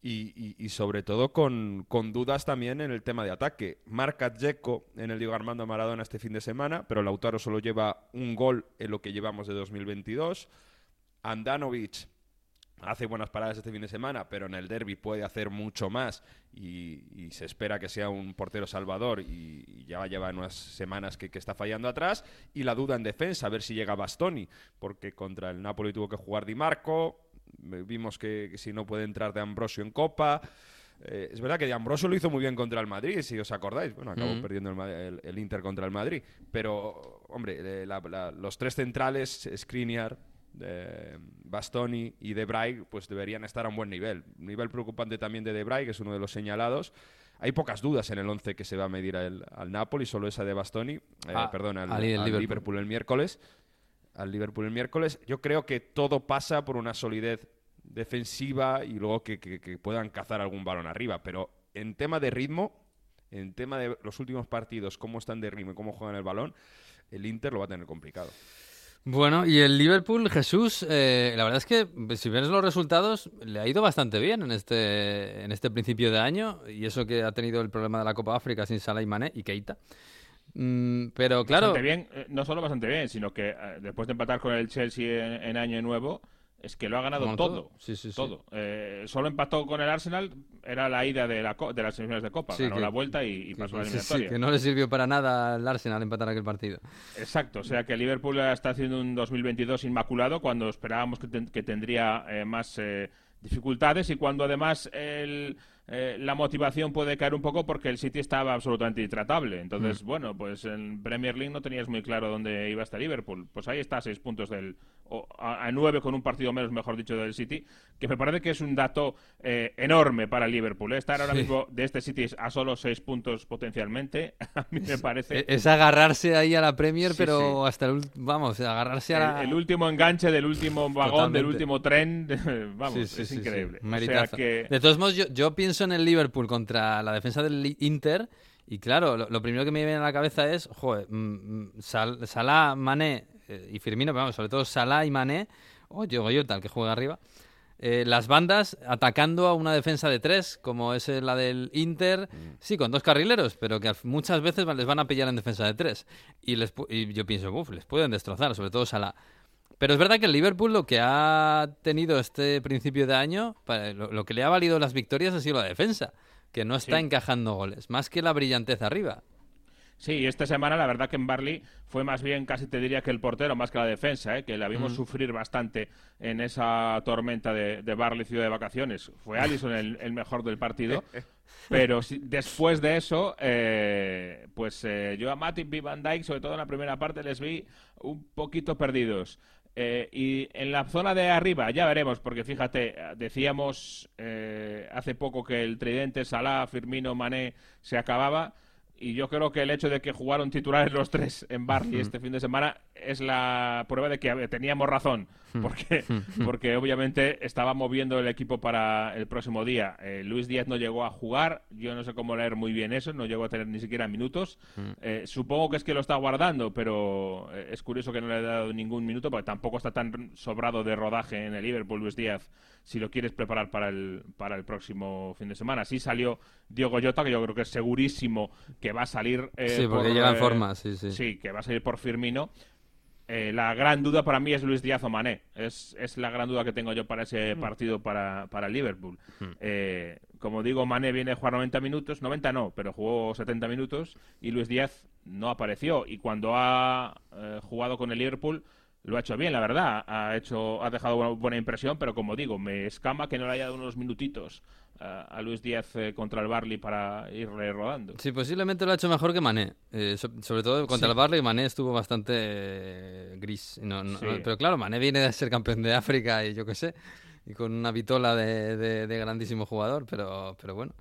Y, sobre todo con, con dudas también en el tema de ataque. Marca Dzeko en el Diego Armando Maradona este fin de semana, pero Lautaro solo lleva un gol en lo que llevamos de 2022. Andanovic hace buenas paradas este fin de semana, pero en el derby puede hacer mucho más y, y se espera que sea un portero salvador y, y ya lleva unas semanas que, que está fallando atrás y la duda en defensa, a ver si llega Bastoni, porque contra el Napoli tuvo que jugar Di Marco, eh, vimos que, que si no puede entrar de Ambrosio en Copa. Eh, es verdad que De Ambrosio lo hizo muy bien contra el Madrid, si os acordáis. Bueno, acabó Mm. perdiendo el, Ma- el- el Inter contra el Madrid. Pero, hombre, eh, la- la- los tres centrales, Skriniar, eh, Bastoni y De Vrij, pues deberían estar a un buen nivel. Nivel preocupante también de De Vrij, que es uno de los señalados. Hay pocas dudas en el 11 que se va a medir al, al Napoli, solo esa de Bastoni, eh, Ah, perdón, al, al al Liverpool. Liverpool el miércoles. Al Liverpool el miércoles. Yo creo que todo pasa por una solidez defensiva y luego que, que- que puedan cazar algún balón arriba. Pero en tema de ritmo, en tema de los últimos partidos, cómo están de ritmo y cómo juegan el balón, el Inter lo va a tener complicado. Bueno, y el Liverpool, Jesús, eh, la verdad es que pues, si ves los resultados, le ha ido bastante bien en este, en este principio de año, y eso que ha tenido el problema de la Copa África sin Salah y Mané y Keita. Mm, pero claro, Bastante bien, eh, no solo bastante bien, sino que eh, después de empatar con el Chelsea en, en año nuevo, es que lo ha ganado todo. todo. Sí, sí, sí. todo. Eh, solo empató con el Arsenal, era la ida de, la co- de las semifinales de Copa. Ganó que- la vuelta y, y que- pasó a la eliminatoria. que no le sirvió para nada al Arsenal empatar aquel partido. Exacto, o sea que Liverpool está haciendo un 2022 inmaculado cuando esperábamos que, ten- que tendría eh, más eh, dificultades y cuando además el, eh, la motivación puede caer un poco porque el City estaba absolutamente intratable. Entonces, Mm. bueno, pues en Premier League no tenías muy claro dónde iba hasta Liverpool. Pues ahí está, a seis puntos del. o a, a nueve con un partido menos, mejor dicho, del City, que me parece que es un dato eh, enorme para Liverpool. ¿eh? Estar ahora Sí. mismo de este City a solo seis puntos potencialmente, [LAUGHS] a mí me parece. E- Es agarrarse ahí a la Premier, Sí, pero sí. hasta el vamos, agarrarse a la... El, el último enganche del último vagón, del último tren, [LAUGHS] vamos, es increíble. O sea que De todos modos, yo, yo pienso en el Liverpool contra la defensa del Inter y claro, lo, lo primero que me viene a la cabeza es, joder, mm, mm, Sal- Salah, Mané eh, y Firmino, pero vamos, sobre todo Salah y Mané, o Diego Jota, el que juega arriba, eh, las bandas atacando a una defensa de tres, como es eh, la del Inter, sí, con dos carrileros, pero que muchas veces les van a pillar en defensa de tres. Y, les, y yo pienso, uff, les pueden destrozar, sobre todo Salah. Pero es verdad que el Liverpool lo que ha tenido este principio de año, lo, que le ha valido las victorias ha sido la defensa, que no está Sí. encajando goles, más que la brillantez arriba. sí, y esta semana la verdad que en Barley fue más bien, casi te diría que el portero, más que la defensa, ¿eh? que la vimos Mm. sufrir bastante en esa tormenta de, de Barley Ciudad de Vacaciones. Fue Allison el, el mejor del partido. [LAUGHS] Pero si- después de eso, eh, pues eh, yo a Matip y Van Dijk, sobre todo en la primera parte, les vi un poquito perdidos. Eh, y en la zona de arriba, ya veremos, porque fíjate, decíamos eh, hace poco que el tridente Salah, Firmino, Mané se acababa. Y yo creo que el hecho de que jugaron titulares los tres en Barley este fin de semana es la prueba de que teníamos razón. Porque, porque obviamente estaba moviendo el equipo para el próximo día. Eh, Luis Díaz no llegó a jugar. Yo no sé cómo leer muy bien eso. No llegó a tener ni siquiera minutos. Eh, supongo que es que lo está guardando, pero eh, es curioso que no le haya dado ningún minuto porque tampoco está tan sobrado de rodaje en el Liverpool Luis Díaz si lo quieres preparar para el, para el próximo fin de semana. Sí salió Diogo Jota, que yo creo que es segurísimo que va a salir. eh, Sí, porque por, llega en eh, forma, sí, sí. Sí, que va a salir por Firmino. Eh, la gran duda para mí es Luis Díaz o Mané. Es, es la gran duda que tengo yo para ese partido para, para el Liverpool. Eh, como digo, Mané viene a jugar 90 minutos. 90 no, pero jugó 70 minutos. Y Luis Díaz no apareció. Y cuando ha eh, jugado con el Liverpool, lo ha hecho bien, la verdad. Ha, hecho, ha dejado buena, buena impresión, pero como digo, me escama que no le haya dado unos minutitos eh, a Luis Díaz eh, contra el Barley para irle rodando. Sí, posiblemente lo ha hecho mejor que Mané. Eh, so- sobre todo contra Sí. el Barley, Mané estuvo bastante eh, gris. No, no- Sí. no- pero claro, Mané viene de ser campeón de África y yo qué sé, y con una vitola de, de- de grandísimo jugador, pero, pero bueno.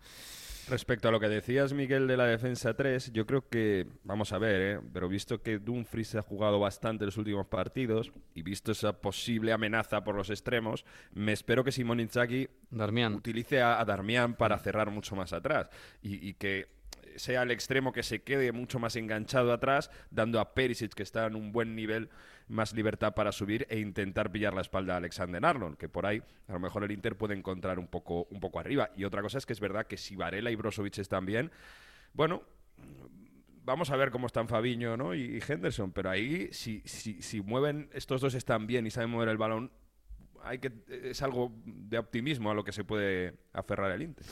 Respecto a lo que decías, Miguel, de la defensa 3, yo creo que, vamos a ver, ¿eh? pero visto que Dumfries ha jugado bastante los últimos partidos y visto esa posible amenaza por los extremos, me espero que Simón Inzaghi Darmian. utilice a, a Darmian para cerrar mucho más atrás y, y que sea el extremo que se quede mucho más enganchado atrás, dando a Perisic, que está en un buen nivel, más libertad para subir e intentar pillar la espalda a Alexander Arnold, que por ahí a lo mejor el Inter puede encontrar un poco, un poco arriba. Y otra cosa es que es verdad que si Varela y Brozovic están bien, bueno, vamos a ver cómo están Fabiño ¿no? y, Henderson, pero ahí si, si, si mueven, estos dos están bien y saben mover el balón, hay que es algo de optimismo a lo que se puede aferrar el Inter.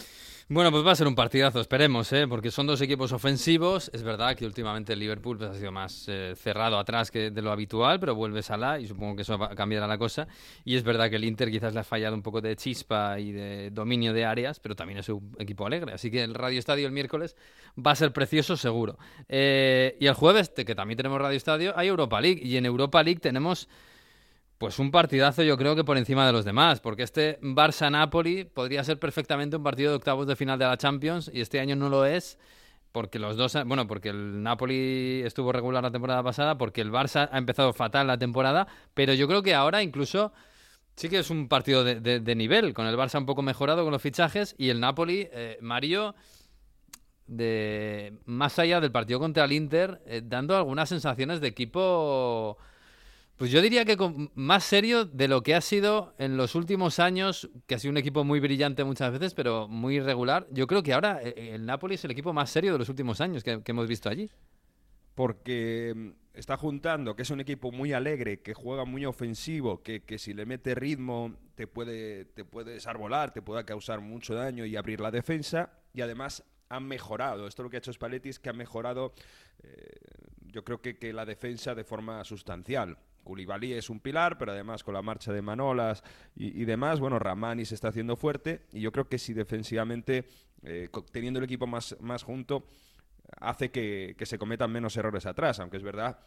Bueno, pues va a ser un partidazo, esperemos, ¿eh? porque son dos equipos ofensivos. Es verdad que últimamente el Liverpool pues, ha sido más eh, cerrado atrás que de lo habitual, pero vuelve Salah y supongo que eso cambiará la cosa. Y es verdad que el Inter quizás le ha fallado un poco de chispa y de dominio de áreas, pero también es un equipo alegre. Así que el Radio Estadio el miércoles va a ser precioso, seguro. Eh, y el jueves, que también tenemos Radio Estadio, hay Europa League. Y en Europa League tenemos pues un partidazo yo creo que por encima de los demás, porque este Barça-Napoli podría ser perfectamente un partido de octavos de final de la Champions y este año no lo es porque los dos, bueno, porque el Napoli estuvo regular la temporada pasada, porque el Barça ha empezado fatal la temporada, pero yo creo que ahora incluso sí que es un partido de, nivel, con el Barça un poco mejorado con los fichajes y el Napoli, eh, Mario, más allá del partido contra el Inter, eh, dando algunas sensaciones de equipo pues yo diría que más serio de lo que ha sido en los últimos años, que ha sido un equipo muy brillante muchas veces, pero muy irregular. Yo creo que ahora eh, el Napoli es el equipo más serio de los últimos años que, hemos visto allí. porque mm, está juntando que es un equipo muy alegre, que juega muy ofensivo, que, que si le mete ritmo te puede, te puede desarbolar, te puede causar mucho daño y abrir la defensa. Y además han mejorado. Esto lo que ha hecho Spalletti es que ha mejorado, eh, yo creo que, que la defensa de forma sustancial. Koulibaly es un pilar, pero además con la marcha de Manolas y, demás, bueno, Ramani se está haciendo fuerte y yo creo que si defensivamente, eh, teniendo el equipo más, más junto, hace que, que se cometan menos errores atrás, aunque es verdad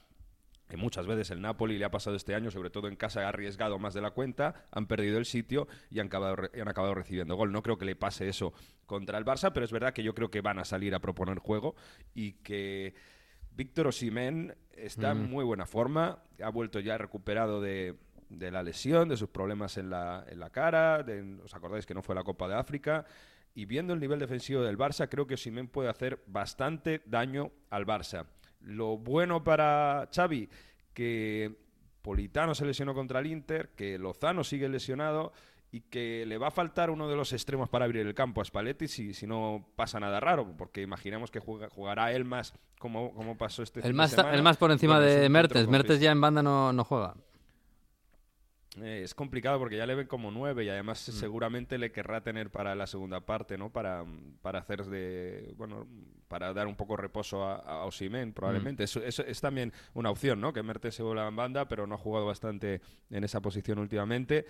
que muchas veces el Napoli le ha pasado este año, sobre todo en casa, ha arriesgado más de la cuenta, han perdido el sitio y han acabado, han acabado recibiendo gol. No creo que le pase eso contra el Barça, pero es verdad que yo creo que van a salir a proponer juego y que Víctor Osimhen está en muy buena forma, ha vuelto ya recuperado de, de la lesión, de sus problemas en la, en la cara, de- os acordáis que no fue la Copa de África, y viendo el nivel defensivo del Barça, creo que Osimhen puede hacer bastante daño al Barça. Lo bueno para Xavi, que Politano se lesionó contra el Inter, que Lozano sigue lesionado y que le va a faltar uno de los extremos para abrir el campo a Spalletti si, si no pasa nada raro, porque imaginamos que juega- jugará él más como, como pasó este El fin de más, el más por encima de Mertes. Mertes ya en banda no, no juega. Eh, es complicado porque ya le ven como nueve y además seguramente le querrá tener para la segunda parte, ¿no? Para, para hacer de, bueno, para dar un poco reposo a, a Osimhen, probablemente. Eso, eso es también una opción, ¿no? Que Mertes se vuelva en banda, pero no ha jugado bastante en esa posición últimamente.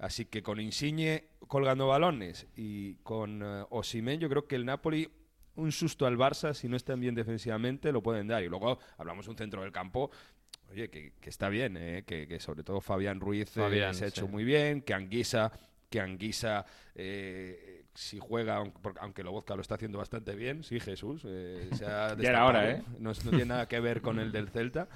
Así que con Insigne colgando balones y con eh, Osimhen, yo creo que el Napoli un susto al Barça, si no están bien defensivamente, lo pueden dar. Y luego hablamos de un centro del campo, oye, que, que está bien, ¿eh? que, que sobre todo Fabián Ruiz eh, se ha hecho sí. muy bien, que Anguisa, que Anguisa eh, si juega, aunque, aunque Lobozka lo está haciendo bastante bien, sí, Jesús, eh, se ha [LAUGHS] Ya era hora, No, es- no tiene nada que ver con el del Celta.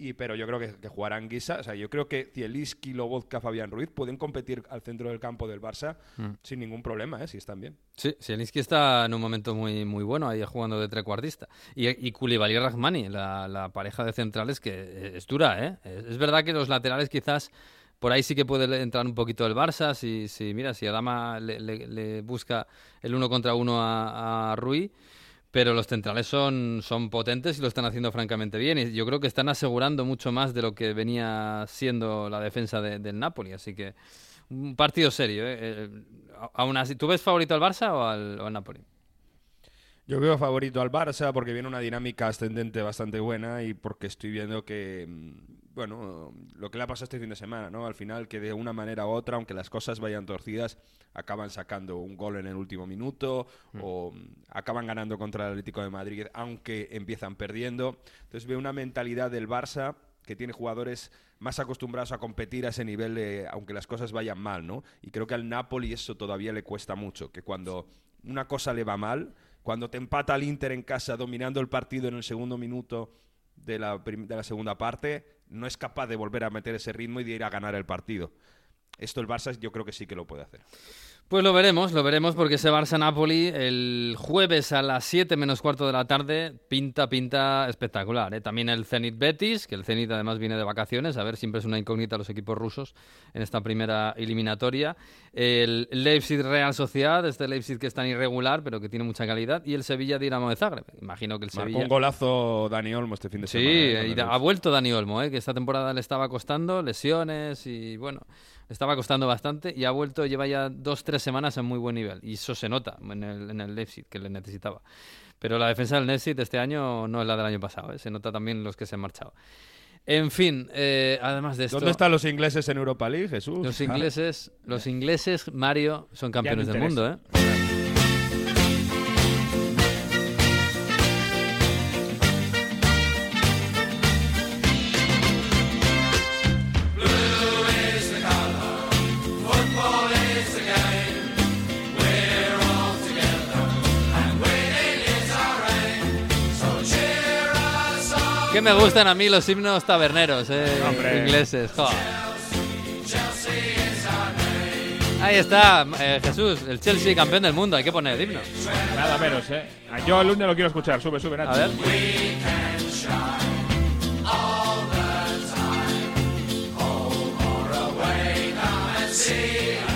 Y, pero yo creo que, que jugará Anguisa. O sea, yo creo que Zielinski, Lobotka, Fabián Ruiz pueden competir al centro del campo del Barça Mm. sin ningún problema, ¿eh? si están bien. Sí, Zielinski está en un momento muy, muy bueno ahí jugando de trecuartista. Y, y Koulibaly y Rahmani, la, la pareja de centrales que eh, es dura, ¿eh? Es, es verdad que los laterales quizás por ahí sí que puede entrar un poquito el Barça. Si, si mira, si Adama le, le- le busca el uno contra uno a, a Rui. Pero los centrales son, son potentes y lo están haciendo francamente bien. Y yo creo que están asegurando mucho más de lo que venía siendo la defensa de- del Napoli. Así que un partido serio. ¿eh? Eh, a- aún así, ¿tú ves favorito al Barça o al, o al Napoli? Yo veo favorito al Barça porque viene una dinámica ascendente bastante buena y porque estoy viendo que, mm, bueno, lo que le ha pasado este fin de semana, ¿no? Al final que de una manera u otra, aunque las cosas vayan torcidas, acaban sacando un gol en el último minuto o mm, acaban ganando contra el Atlético de Madrid, aunque empiezan perdiendo. Entonces veo una mentalidad del Barça que tiene jugadores más acostumbrados a competir a ese nivel, de, aunque las cosas vayan mal, ¿no? Y creo que al Napoli eso todavía le cuesta mucho, que cuando una cosa le va mal, cuando te empata el Inter en casa dominando el partido en el segundo minuto de la, de la segunda parte, no es capaz de volver a meter ese ritmo y de ir a ganar el partido. Esto el Barça yo creo que sí que lo puede hacer. Pues lo veremos, lo veremos porque ese Barça-Napoli el jueves a las 7 menos cuarto de la tarde pinta, pinta espectacular. ¿eh? También el Zenit Betis, que el Zenit además viene de vacaciones, a ver, siempre es una incógnita los equipos rusos en esta primera eliminatoria. El Leipzig Real Sociedad, este Leipzig que es tan irregular pero que tiene mucha calidad, y el Sevilla Dinamo de Zagreb. Imagino que el Marcó Sevilla... un golazo Dani Olmo este fin de Sí, semana. ¿eh? y el da- ha vuelto Dani Olmo, ¿eh? que esta temporada le estaba costando lesiones y bueno, estaba costando bastante y ha vuelto, lleva ya dos, tres semanas en muy buen nivel. Y eso se nota en el, en el Leipzig, que le necesitaba. Pero la defensa del Leipzig este año no es la del año pasado, ¿eh? se nota también los que se han marchado. En fin, eh, además de esto... ¿Dónde están los ingleses en Europa League, Jesús? Los [LAUGHS] ingleses, los ingleses, Mario, son campeones del mundo, ¿eh? Que me gustan a mí los himnos taberneros, eh, ingleses. Ahí está, eh, Jesús, el Chelsea campeón del mundo. Hay que poner himno. Nada menos, ¿eh? Yo el lunes lo quiero escuchar. Sube, sube, Nacho. A ver. Me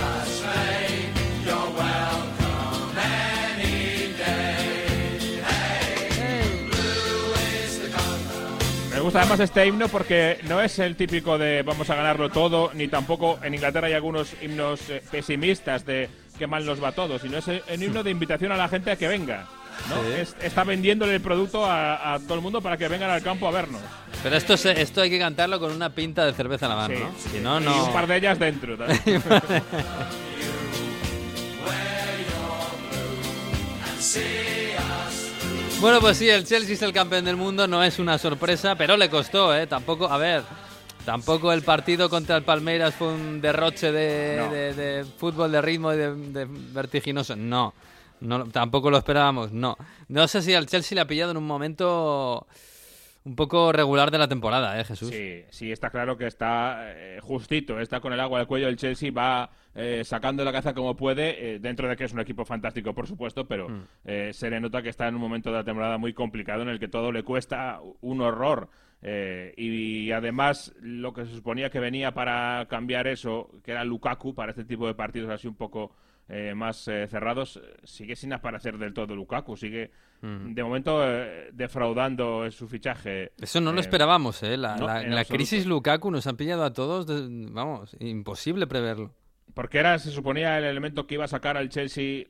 gusta además este himno porque no es el típico de vamos a ganarlo todo, ni tampoco en Inglaterra hay algunos himnos eh, pesimistas de que mal nos va todo, sino es el, himno de invitación a la gente a que venga. ¿no? Sí. Es- está vendiéndole el producto a, a todo el mundo para que vengan al campo a vernos. Pero esto, se- esto hay que cantarlo con una pinta de cerveza en la mano, Sí, ¿no? sí. Si no, Y no. un par de ellas dentro. también. [LAUGHS] [LAUGHS] Bueno, pues sí, el Chelsea es el campeón del mundo, no es una sorpresa, pero le costó, ¿eh? Tampoco, a ver, tampoco el partido contra el Palmeiras fue un derroche de, No. de- de fútbol de ritmo y de, de vertiginoso. No, no, tampoco lo esperábamos, no. No sé si al Chelsea le ha pillado en un momento un poco regular de la temporada, ¿eh, Jesús? Sí, sí, está claro que está eh, justito, está con el agua al cuello. El Chelsea va eh, sacando la caza como puede, eh, dentro de que es un equipo fantástico, por supuesto, pero Mm. eh, se le nota que está en un momento de la temporada muy complicado en el que todo le cuesta un horror. Eh, y, además, lo que se suponía que venía para cambiar eso, que era Lukaku, para este tipo de partidos así un poco eh, más eh, cerrados, sigue sin aparecer del todo Lukaku, sigue de momento eh, defraudando su fichaje. Eso no lo Eh, esperábamos, ¿eh? La, no, la- en la crisis Lukaku nos han pillado a todos, de- vamos, imposible preverlo. Porque era, se suponía, el elemento que iba a sacar al Chelsea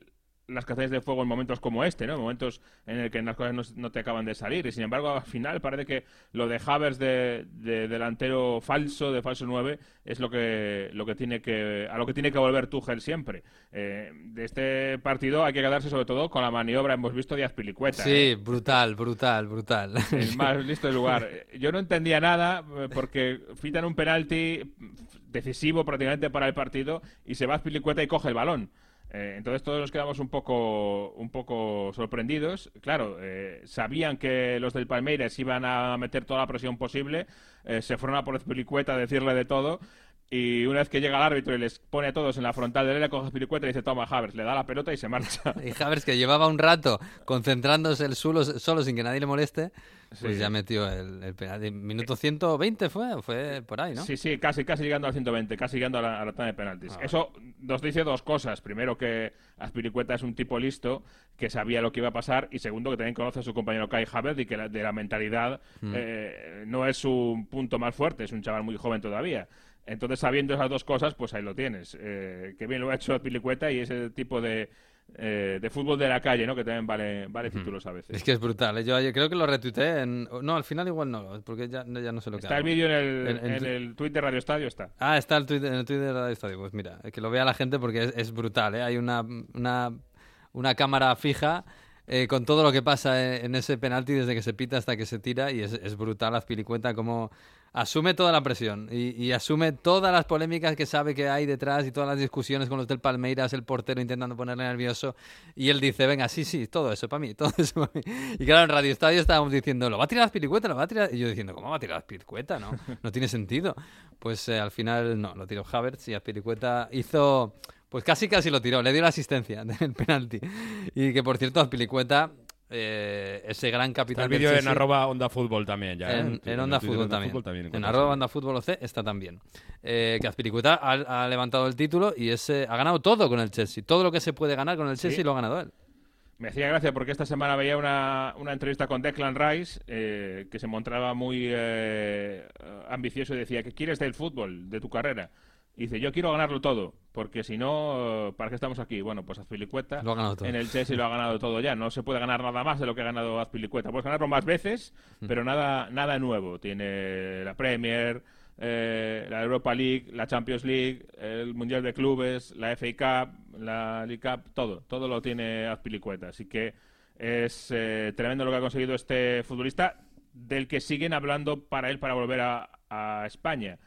las cacerías de fuego en momentos como este, ¿no? En momentos en el que las cosas no, no te acaban de salir. Y sin embargo, al final parece que lo de Havers de, de delantero falso, de falso 9, es lo que, lo que tiene que, a lo que tiene que volver Tuchel siempre. Eh, de este partido hay que quedarse sobre todo con la maniobra, hemos visto, de Azpilicueta. Sí, ¿eh? brutal, brutal, brutal. el más [LAUGHS] listo del lugar. Yo no entendía nada eh, porque fitan un penalti decisivo prácticamente para el partido y se va a Pilicueta y coge el balón. Eh, entonces todos nos quedamos un poco, un poco sorprendidos. Claro, eh, sabían que los del Palmeiras iban a meter toda la presión posible. eh, se fueron a por Pilicueta a decirle de todo. Y una vez que llega el árbitro y les pone a todos en la frontal del área, coge Pilicueta y dice, toma, Havers, le da la pelota y se marcha. [LAUGHS] Y Havers, que llevaba un rato concentrándose el solo, solo sin que nadie le moleste, pues Sí. ya metió el, el penalti. Minuto 120 fue, fue por ahí, ¿no? Sí, sí, casi, casi llegando al 120, casi llegando a la, a la tanda de penaltis. Ah. Eso nos dice dos cosas. Primero, que Aspiricueta es un tipo listo, que sabía lo que iba a pasar. Y segundo, que también conoce a su compañero Kai Havertz y que la- de la mentalidad Mm. eh, no es su punto más fuerte, es un chaval muy joven todavía. Entonces, sabiendo esas dos cosas, pues ahí lo tienes. Eh, que bien lo ha hecho Aspiricueta y ese tipo de, eh, de fútbol de la calle, ¿no? Que también vale, vale títulos a veces. Es que es brutal. ¿eh? Yo ayer creo que lo retuiteé en... No, al final igual no, porque ya, ya no sé lo que Está el vídeo en el, En- en en tu- el tweet de Radio Estadio, está. Ah, está el Twitter, en el Twitter de Radio Estadio. Pues mira, que lo vea la gente porque es, es brutal. ¿eh? Hay una, una, una cámara fija eh, con todo lo que pasa en, en ese penalti desde que se pita hasta que se tira y es, es brutal Azpilicueta como asume toda la presión y, asume todas las polémicas que sabe que hay detrás y todas las discusiones con los del Palmeiras, el portero intentando ponerle nervioso y él dice, venga, sí, sí, todo eso para mí, todo eso para mí. Y claro, en Radio Estadio estábamos diciendo, lo va a tirar Azpilicueta, lo va a tirar... Y yo diciendo, ¿cómo va a tirar Azpilicueta? No, no tiene sentido. Pues eh, al final no, lo tiró Havertz y Azpilicueta hizo... Pues casi casi lo tiró, le dio la asistencia [LAUGHS] del penalti. Y que por cierto, Azpilicueta, eh, ese gran Está capitán el vídeo en arroba Onda Fútbol también ya. ¿eh? en, en Onda Fútbol de también. en arroba. Onda Fútbol OC está también. Eh, que Azpilicueta ha, ha levantado el título y ese, ha ganado todo con el Chelsea. Todo lo que se puede ganar con el Chelsea lo ha ganado él. Me hacía gracia porque esta semana veía una, una entrevista con Declan Rice eh, que se mostraba muy eh, ambicioso y decía, ¿qué quieres del fútbol, de tu carrera? Y dice, yo quiero ganarlo todo, porque si no, ¿para qué estamos aquí? Bueno, pues Azpilicueta Lo ha ganado todo. en el Chelsea lo ha ganado todo ya. No se puede ganar nada más de lo que ha ganado Azpilicueta. Puedes ganarlo más veces, pero nada, nada nuevo. Tiene la Premier, eh, la Europa League, la Champions League, el Mundial de Clubes, la FA Cup, la League Cup, todo. Todo lo tiene Azpilicueta. Así que es eh, tremendo lo que ha conseguido este futbolista, del que siguen hablando para él para volver a, a España.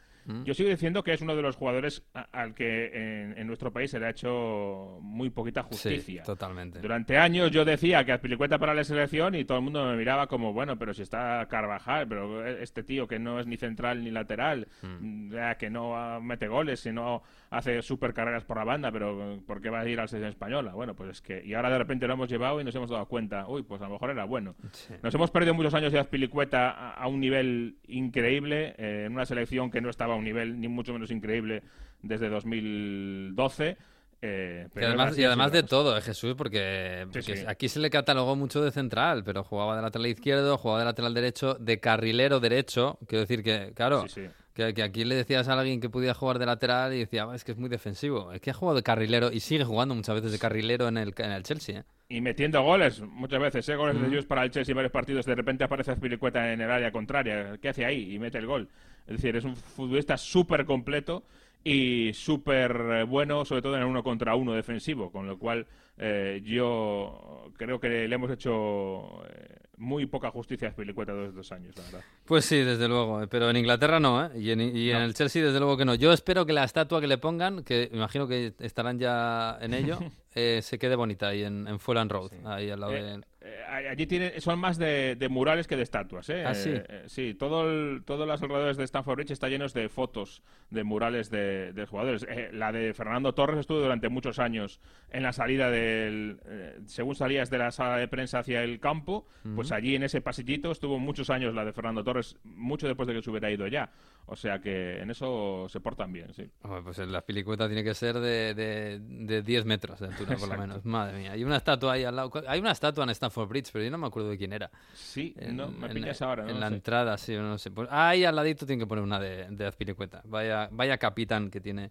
Yo sigo diciendo que es uno de los jugadores a- al que en, en nuestro país se le ha hecho muy poquita justicia. Sí, totalmente. Durante años yo decía que Azpilicueta para la selección y todo el mundo me miraba como, bueno, pero si está Carvajal, pero este tío que no es ni central ni lateral, Mm. ya, que no ah, mete goles, sino hace super carreras por la banda, pero ¿por qué va a ir a la selección española? Bueno, pues es que... Y ahora de repente lo hemos llevado y nos hemos dado cuenta, uy, pues a lo mejor era bueno. Nos hemos perdido muchos años de Azpilicueta a, a un nivel increíble, eh, en una selección que no estaba a un nivel ni mucho menos increíble desde 2012. eh, Y pero además, y además de todo, eh, Jesús, porque, Sí, porque sí. aquí se le catalogó mucho de central, pero jugaba de lateral izquierdo, jugaba de lateral derecho, de carrilero derecho. Quiero decir que, claro, Sí. Que, que aquí le decías a alguien que podía jugar de lateral y decía, "Ah, es que es muy defensivo. Es que ha jugado de carrilero y sigue jugando muchas veces de carrilero en el, en el Chelsea. ¿eh? Y metiendo goles, muchas veces, ¿eh? goles Ujú. decisivos para el Chelsea en varios partidos. De repente aparece Azpilicueta en el área contraria. ¿Qué hace ahí? Y mete el gol. Es decir, es un futbolista súper completo y súper eh, bueno, sobre todo en el uno contra uno defensivo. Con lo cual, eh, yo creo que le hemos hecho eh, muy poca justicia a Azpilicueta todos estos años, la verdad. Pues sí, desde luego, eh, pero en Inglaterra no, ¿eh? Y en, y en el Chelsea desde luego que no. Yo espero que la estatua que le pongan, que imagino que estarán ya en ello, [LAUGHS] eh, se quede bonita ahí en, en Fulham Road, ahí al lado de... eh, allí tiene, son más de, de murales que de estatuas, ¿eh? ¿Ah, sí? Eh, sí, todo el- todos los alrededores de Stamford Bridge está llenos de fotos de murales de, de jugadores. Eh, la de Fernando Torres estuvo durante muchos años en la salida del... eh, según salías de la sala de prensa hacia el campo, pues allí en ese pasillito estuvo muchos años la de Fernando Torres, mucho después de que se hubiera ido ya. O sea que en eso se portan bien, sí. Hombre, pues la pilicueta tiene que ser de, de, de 10 metros de altura, por lo menos. Madre mía. Hay una estatua ahí al lado. Hay una estatua en Stamford Bridge, pero yo no me acuerdo de quién era. Sí, En- no, me en- pillas ahora, no En la sé. entrada, sí, no sé. Pues ahí al ladito tiene que poner una de, de Azpilicueta. Vaya, vaya capitán que tiene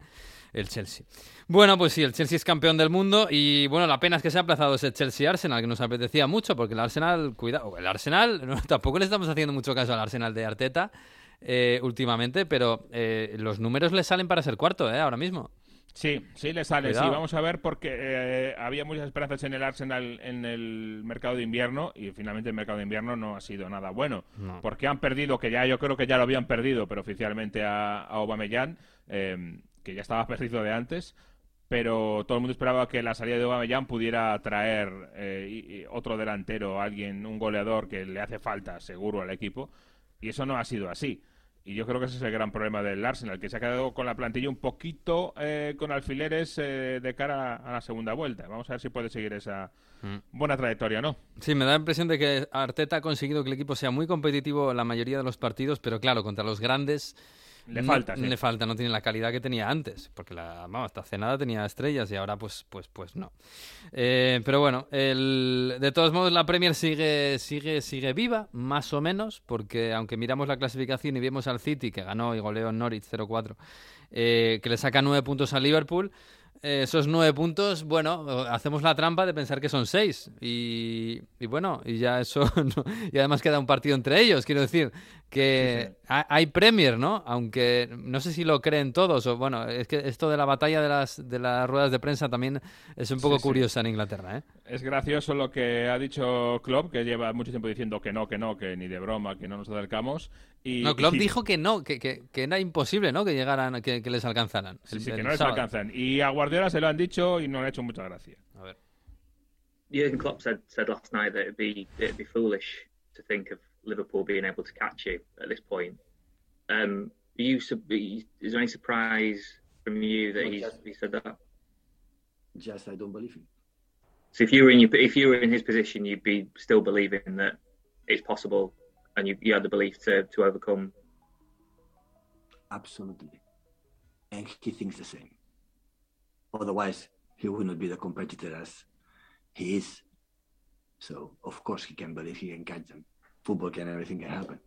el Chelsea. Bueno, pues sí, el Chelsea es campeón del mundo y bueno, la pena es que se ha aplazado ese Chelsea-Arsenal, que nos apetecía mucho, porque el Arsenal, cuidado, el Arsenal, [LAUGHS] no, tampoco le estamos haciendo mucho caso al Arsenal de Arteta eh, últimamente, pero eh, los números le salen para ser cuarto, ¿eh? Ahora mismo. Sí, sí le sale. Cuidado. Sí, vamos a ver porque eh, había muchas esperanzas en el Arsenal en el mercado de invierno y finalmente el mercado de invierno no ha sido nada bueno. No. Porque han perdido, que ya yo creo que ya lo habían perdido, pero oficialmente a, a Aubameyang, eh, que ya estaba [LAUGHS] perdido de antes. Pero todo el mundo esperaba que la salida de Aubameyang pudiera traer eh, y- y otro delantero, alguien, un goleador que le hace falta seguro al equipo. Y eso no ha sido así. Y yo creo que ese es el gran problema del Arsenal, que se ha quedado con la plantilla un poquito eh, con alfileres eh, de cara a la segunda vuelta. Vamos a ver si puede seguir esa buena trayectoria o no. Sí, me da la impresión de que Arteta ha conseguido que el equipo sea muy competitivo en la mayoría de los partidos, pero claro, contra los grandes Le no- falta, sí. le falta, no tiene la calidad que tenía antes, porque la, vamos, hasta hace nada tenía estrellas y ahora pues, pues, pues no. Eh, pero bueno, el, de todos modos la Premier sigue, sigue, sigue viva, más o menos, porque aunque miramos la clasificación y vemos al City que ganó y goleó en Norwich 0-4, eh, que le saca nueve puntos al Liverpool. eh, esos nueve puntos, bueno, hacemos la trampa de pensar que son seis. Y, y bueno, y ya eso. [LAUGHS] no- y además queda un partido entre ellos. Quiero decir que ha- hay Premier, ¿no? Aunque no sé si lo creen todos. O bueno, es que esto de la batalla de las, de las ruedas de prensa también es un poco Sí, sí. curiosa en Inglaterra, ¿eh? Es gracioso lo que ha dicho Klopp, que lleva mucho tiempo diciendo que no, que no, que ni de broma, que no nos acercamos. Y, No, Klopp y- dijo que no, que, que, que era imposible, ¿no? Que llegaran, que, que les alcanzaran. Sí, el- sí, que no les sábado. alcanzan. Y a Guardiola se lo han dicho y no le ha hecho mucha gracia. A ver. Jurgen Klopp said said last night that it'd be it'd be foolish to think of Liverpool being able to catch you at this point. Um, you is there any surprise from you that No, just- he said that? Just I don't believe him. So if you were in your if you were in his position, you'd be still believing that it's possible, and you you had the belief to to overcome. Absolutely. And he thinks the same. Otherwise, he would not be the competitor as he is. So, of course, he can believe he can catch them. Football can, everything can happen.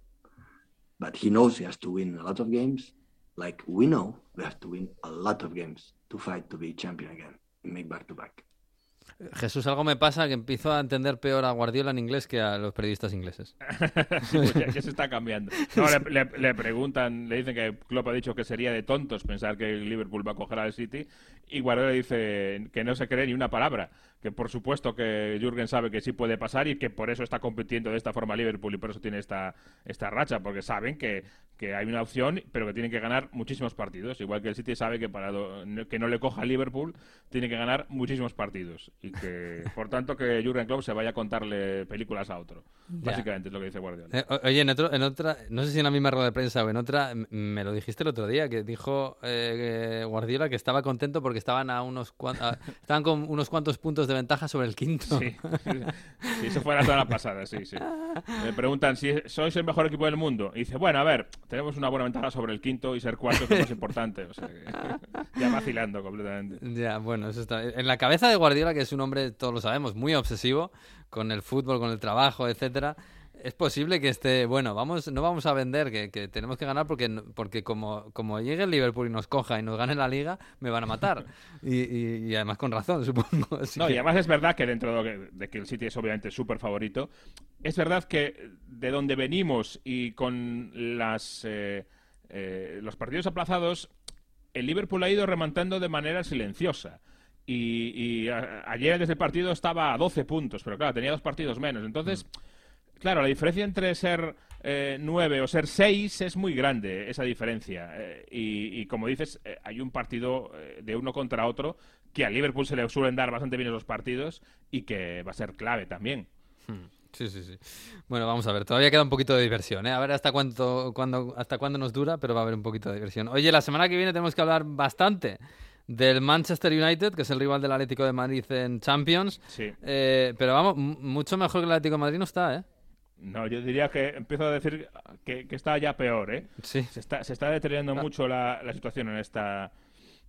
But he knows he has to win a lot of games like we know we have to win a lot of games to fight to be champion again and make back to back. Jesús, algo me pasa que empiezo a entender peor a Guardiola en inglés que a los periodistas ingleses. [LAUGHS] Sí, pues ya, ya se está cambiando. No, le, le- le preguntan, le dicen que Klopp ha dicho que sería de tontos pensar que el Liverpool va a coger al City y Guardiola dice que no se cree ni una palabra, que por supuesto que Jürgen sabe que sí puede pasar y que por eso está compitiendo de esta forma Liverpool y por eso tiene esta, esta racha, porque saben que, que hay una opción, pero que tienen que ganar muchísimos partidos, igual que el City sabe que para do- que no le coja a Liverpool tiene que ganar muchísimos partidos y que [LAUGHS] por tanto que Jürgen Klopp se vaya a contarle películas a otro. Ya. Básicamente es lo que dice Guardiola. Eh, oye, en, otro- en otra, no sé si en la misma rueda de prensa o en otra, me lo dijiste el otro día, que dijo eh, que Guardiola que estaba contento porque estaban a unos cuan- a- [LAUGHS] estaban con unos cuantos puntos de ventaja sobre el quinto. Sí, [LAUGHS] sí, eso fue la semana pasada, sí, sí. Me preguntan si sois el mejor equipo del mundo. Y dice, bueno, a ver, tenemos una buena ventaja sobre el quinto y ser cuarto es lo más importante. O sea, que ya vacilando completamente. Ya, bueno, eso está. En la cabeza de Guardiola, que es un hombre, todos lo sabemos, muy obsesivo con el fútbol, con el trabajo, etcétera. Es posible que esté, bueno, vamos, no vamos a vender, que, que tenemos que ganar porque, porque como, como llegue el Liverpool y nos coja y nos gane la liga, me van a matar. [LAUGHS] Y, y- y además con razón, [LAUGHS] supongo. Así No, que- y además es verdad que dentro de, que- el City es obviamente súper favorito, es verdad que de donde venimos y con las eh, eh, los partidos aplazados, el Liverpool ha ido remontando de manera silenciosa. Y, y a- ayer desde el partido estaba a 12 puntos, pero claro, tenía dos partidos menos. Entonces, claro, la diferencia entre ser eh, 9 o ser 6 es muy grande, esa diferencia. Eh, y, y como dices, eh, hay un partido eh, de uno contra otro que al Liverpool se le suelen dar bastante bien esos partidos y que va a ser clave también. Hmm, Sí, sí, sí. Bueno, vamos a ver, todavía queda un poquito de diversión, ¿eh? A ver hasta cuánto, cuándo, hasta cuándo nos dura, pero va a haber un poquito de diversión. Oye, la semana que viene tenemos que hablar bastante del Manchester United, que es el rival del Atlético de Madrid en Champions. Sí. Eh, pero vamos, mucho mejor que el Atlético de Madrid no está, ¿eh? No, yo diría que empiezo a decir que, que está ya peor, ¿eh? Sí. Se está, se está deteriorando Ah. mucho la, la situación en esta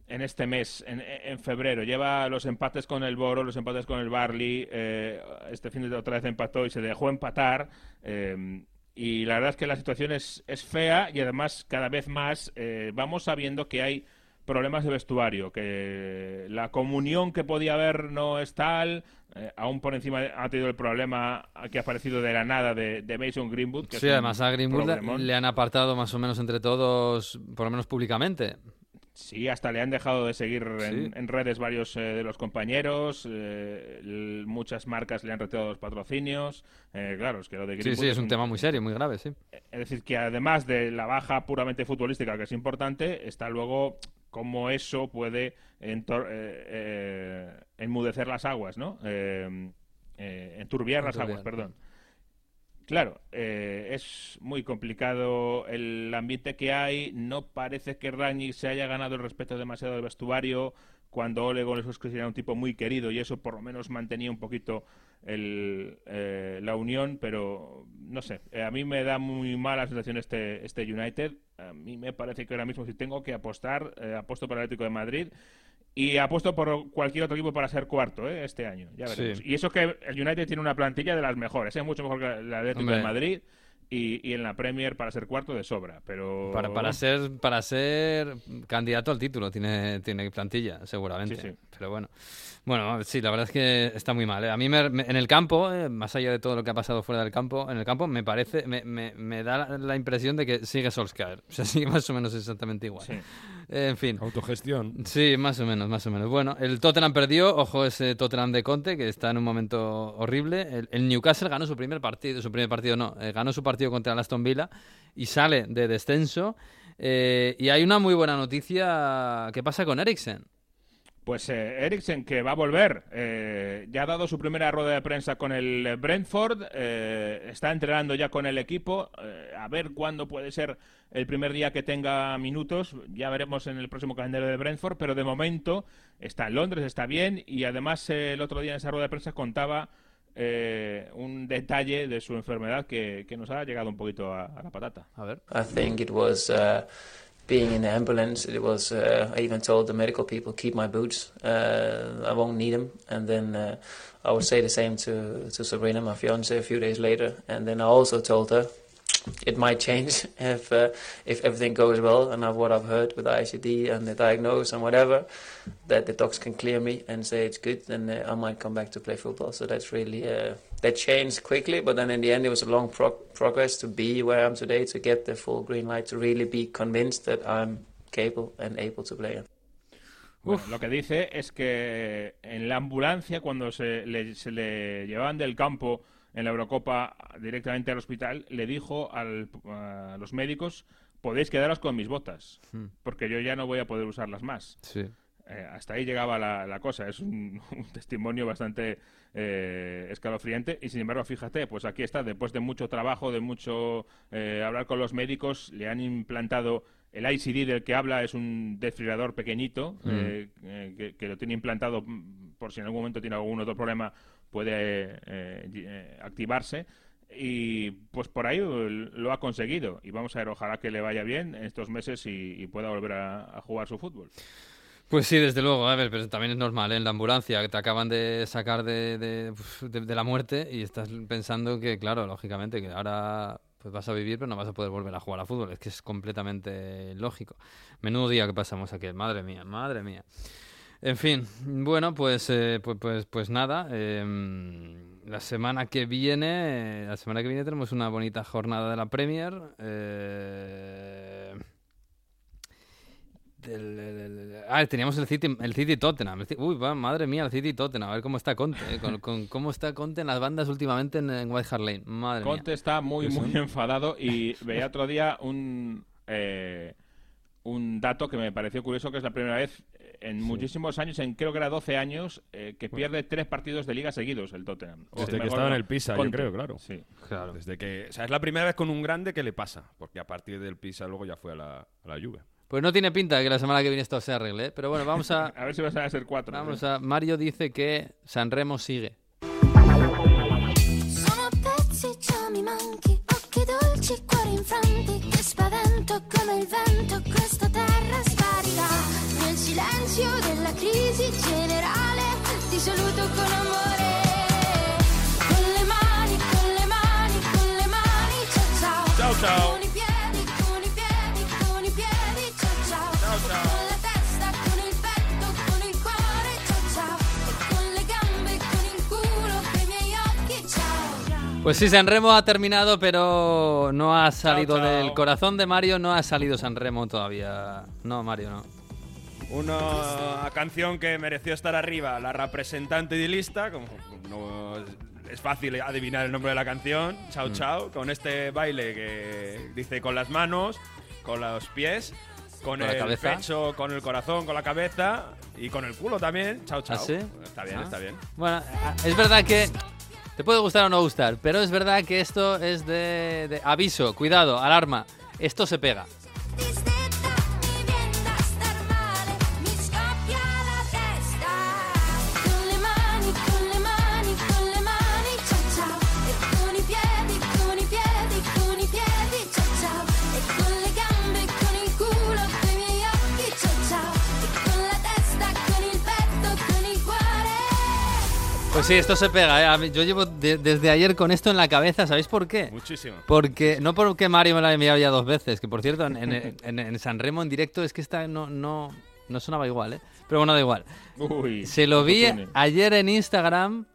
en este mes, en, en febrero. Lleva los empates con el Boro, los empates con el Barley. eh, este fin de otra vez empató y se dejó empatar. eh, y la verdad es que la situación es, es fea y además cada vez más eh, vamos sabiendo que hay problemas de vestuario, que la comunión que podía haber no es tal. eh, aún por encima de- ha tenido el problema que ha aparecido de la nada de, de Mason Greenwood. Que Sí, además a Greenwood le- problemón. le han apartado más o menos entre todos, por lo menos públicamente. Sí, hasta le han dejado de seguir en, Sí. en redes varios eh, de los compañeros. eh, muchas marcas le han retirado los patrocinios. eh, claro, es que lo de Sí, Greenwood sí, es un tema muy serio, muy grave, sí. Es decir, que además de la baja puramente futbolística, que es importante, está luego cómo eso puede entor- eh, eh, enmudecer las aguas, ¿no? Eh, eh, enturbiar las aguas, perdón. Claro, eh, es muy complicado el ambiente que hay. No parece que Rangnick se haya ganado el respeto demasiado del vestuario. Cuando Ole Gunnar Solskjaer era un tipo muy querido y eso por lo menos mantenía un poquito el, eh, la unión, pero no sé. eh, a mí me da muy mala sensación este, este United. A mí me parece que ahora mismo si tengo que apostar, eh, apuesto por el Atlético de Madrid. Y apuesto por cualquier otro equipo para ser cuarto ¿eh? este año. Ya veremos. Sí. Y eso que el United tiene una plantilla de las mejores. Es mucho mejor que el Atlético Hombre. de Madrid. Y, y en la Premier para ser cuarto de sobra. Pero Para, para ser para ser candidato al título tiene, tiene plantilla, seguramente. Sí, sí. Pero bueno. Bueno, sí, la verdad es que está muy mal. ¿eh? A mí me- me- en el campo, eh, más allá de todo lo que ha pasado fuera del campo, en el campo me parece, me, me- me da la, la impresión de que sigue Solskjaer. [LAUGHS] O sea, sigue más o menos exactamente igual. Sí. Eh, en fin. Autogestión. Sí, más o menos, más o menos. Bueno, el Tottenham perdió, ojo ese Tottenham de Conte, que está en un momento horrible. El, el Newcastle ganó su primer partido, su primer partido no, eh, ganó su partido contra el Aston Villa y sale de descenso. Eh, y hay una muy buena noticia, ¿qué pasa con Eriksen? Pues eh, Eriksen, que va a volver, eh, ya ha dado su primera rueda de prensa con el eh, Brentford, eh, está entrenando ya con el equipo, eh, a ver cuándo puede ser el primer día que tenga minutos, ya veremos en el próximo calendario de Brentford, pero de momento está en Londres, está bien, y además eh, el otro día en esa rueda de prensa contaba eh, un detalle de su enfermedad que, que nos ha llegado un poquito a, a la patata. A ver. I think it was uh, being in the ambulance. It was. Uh, I even told the medical people, "Keep my boots. Uh, I won't need them." And then uh, I would say the same to to Sabrina, my fiance, a few days later. And then I also told her, it might change [LAUGHS] if uh, if everything goes well and what I've heard with the ICD and the diagnose and whatever that the docs can clear me and say it's good then uh, I might come back to play football so that's really uh, that changed quickly but then in the end it was a long pro- progress to be where I am today to get the full green light to really be convinced that I'm capable and able to play Bueno, lo que dice es que en la ambulancia, cuando se le, se le llevaban del campo en la Eurocopa directamente al hospital, le dijo al- a los médicos, podéis quedaros con mis botas, Hmm. porque yo ya no voy a poder usarlas más. Sí. Eh, hasta ahí llegaba la, la cosa. Es un, [LAUGHS] un testimonio bastante eh, escalofriante. Y sin embargo, fíjate, pues aquí está, después de mucho trabajo, de mucho eh, hablar con los médicos, le han implantado el ICD del que habla, es un desfibrilador pequeñito Mm. eh, eh, que, que lo tiene implantado mm, por si en algún momento tiene algún otro problema, puede eh, activarse. Y pues por ahí lo ha conseguido. Y vamos a ver, ojalá que le vaya bien en estos meses y, y pueda volver a- a jugar su fútbol. Pues sí, desde luego, a ver, pero también es normal, ¿eh? en la ambulancia, que te acaban de sacar de, de, de- de la muerte y estás pensando que, claro, lógicamente, que ahora pues vas a vivir, pero no vas a poder volver a jugar a fútbol. Es que es completamente lógico. Menudo día que pasamos aquí, madre mía, madre mía. En fin, bueno, pues, eh, pues, pues, pues nada, em, la semana que viene, la semana que viene tenemos una bonita jornada de la Premier. eh, ah, teníamos el City, el City Tottenham. El Uy, va, madre mía, el City Tottenham. A ver cómo está Conte. eh, con, con cómo está Conte en las bandas últimamente en, en White Hart Lane. Madre Conte mía. está muy, ¿Qué muy son? enfadado y [LAUGHS] veía otro día un, eh, un dato que me pareció curioso, que es la primera vez en muchísimos años, en creo que era 12 años, eh, que pierde tres partidos de liga seguidos el Tottenham. O Desde que estaba en el Pisa, Conte. yo creo, claro. Sí. Claro. Desde que, o sea, es la primera vez con un grande que le pasa, porque a partir del Pisa luego ya fue a la, a la Juve. Pues no tiene pinta de que la semana que viene esto se arregle. ¿eh? Pero bueno, vamos a. [LAUGHS] A ver si vas a ser cuatro. Vamos ¿eh? a. Mario dice que Sanremo sigue. Nel silenzio della crisi generale, ti saluto con amore. Pues sí, Sanremo ha terminado, pero no ha salido chao. del corazón de Mario, no ha salido Sanremo todavía. No, Mario, no. Una canción que mereció estar arriba, la representante de lista, como no es fácil adivinar el nombre de la canción, Chao Mm. Chao, con este baile que dice con las manos, con los pies, con, Con el cabeza. pecho, con el corazón, con la cabeza y con el culo también, Chao Chao. ¿Ah, sí? Está bien, Ah. está bien. Bueno, es verdad que te puede gustar o no gustar, pero es verdad que esto es de, de aviso, cuidado, alarma. Esto se pega. Pues sí, esto se pega. ¿eh? Yo llevo de- desde ayer con esto en la cabeza, ¿sabéis por qué? Muchísimo. Porque, no porque Mario me la ha enviado ya dos veces, que por cierto, en, en, en, en San Remo en directo es que esta no, no, no sonaba igual, ¿eh? Pero bueno, da igual. Uy, Se lo vi ayer en Instagram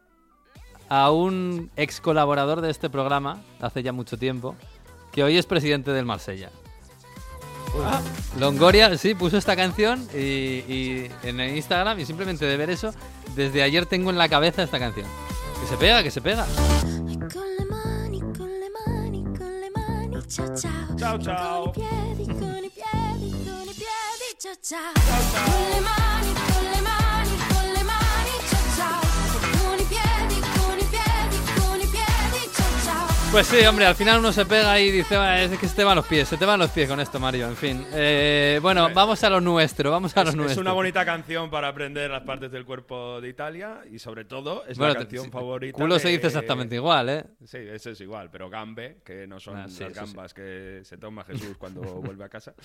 a un ex colaborador de este programa, hace ya mucho tiempo, que hoy es presidente del Marsella. Longoria, sí, puso esta canción y, y en el Instagram y simplemente de ver eso, desde ayer tengo en la cabeza esta canción. Que se pega, que se pega. Con le mani, con Pues sí, hombre, al final uno se pega y dice, "Ah, es que se te van los pies, se te van los pies con esto, Mario. En fin, Eh, bueno, vamos a lo nuestro, vamos a lo Es, es nuestro. una bonita canción para aprender las partes del cuerpo de Italia y sobre todo es Bueno, la canción favorita. culo se dice exactamente igual, ¿eh? Sí, eso es igual, pero gambe, que no son Ah, sí, las sí. gambas que se toma Jesús cuando vuelve a casa.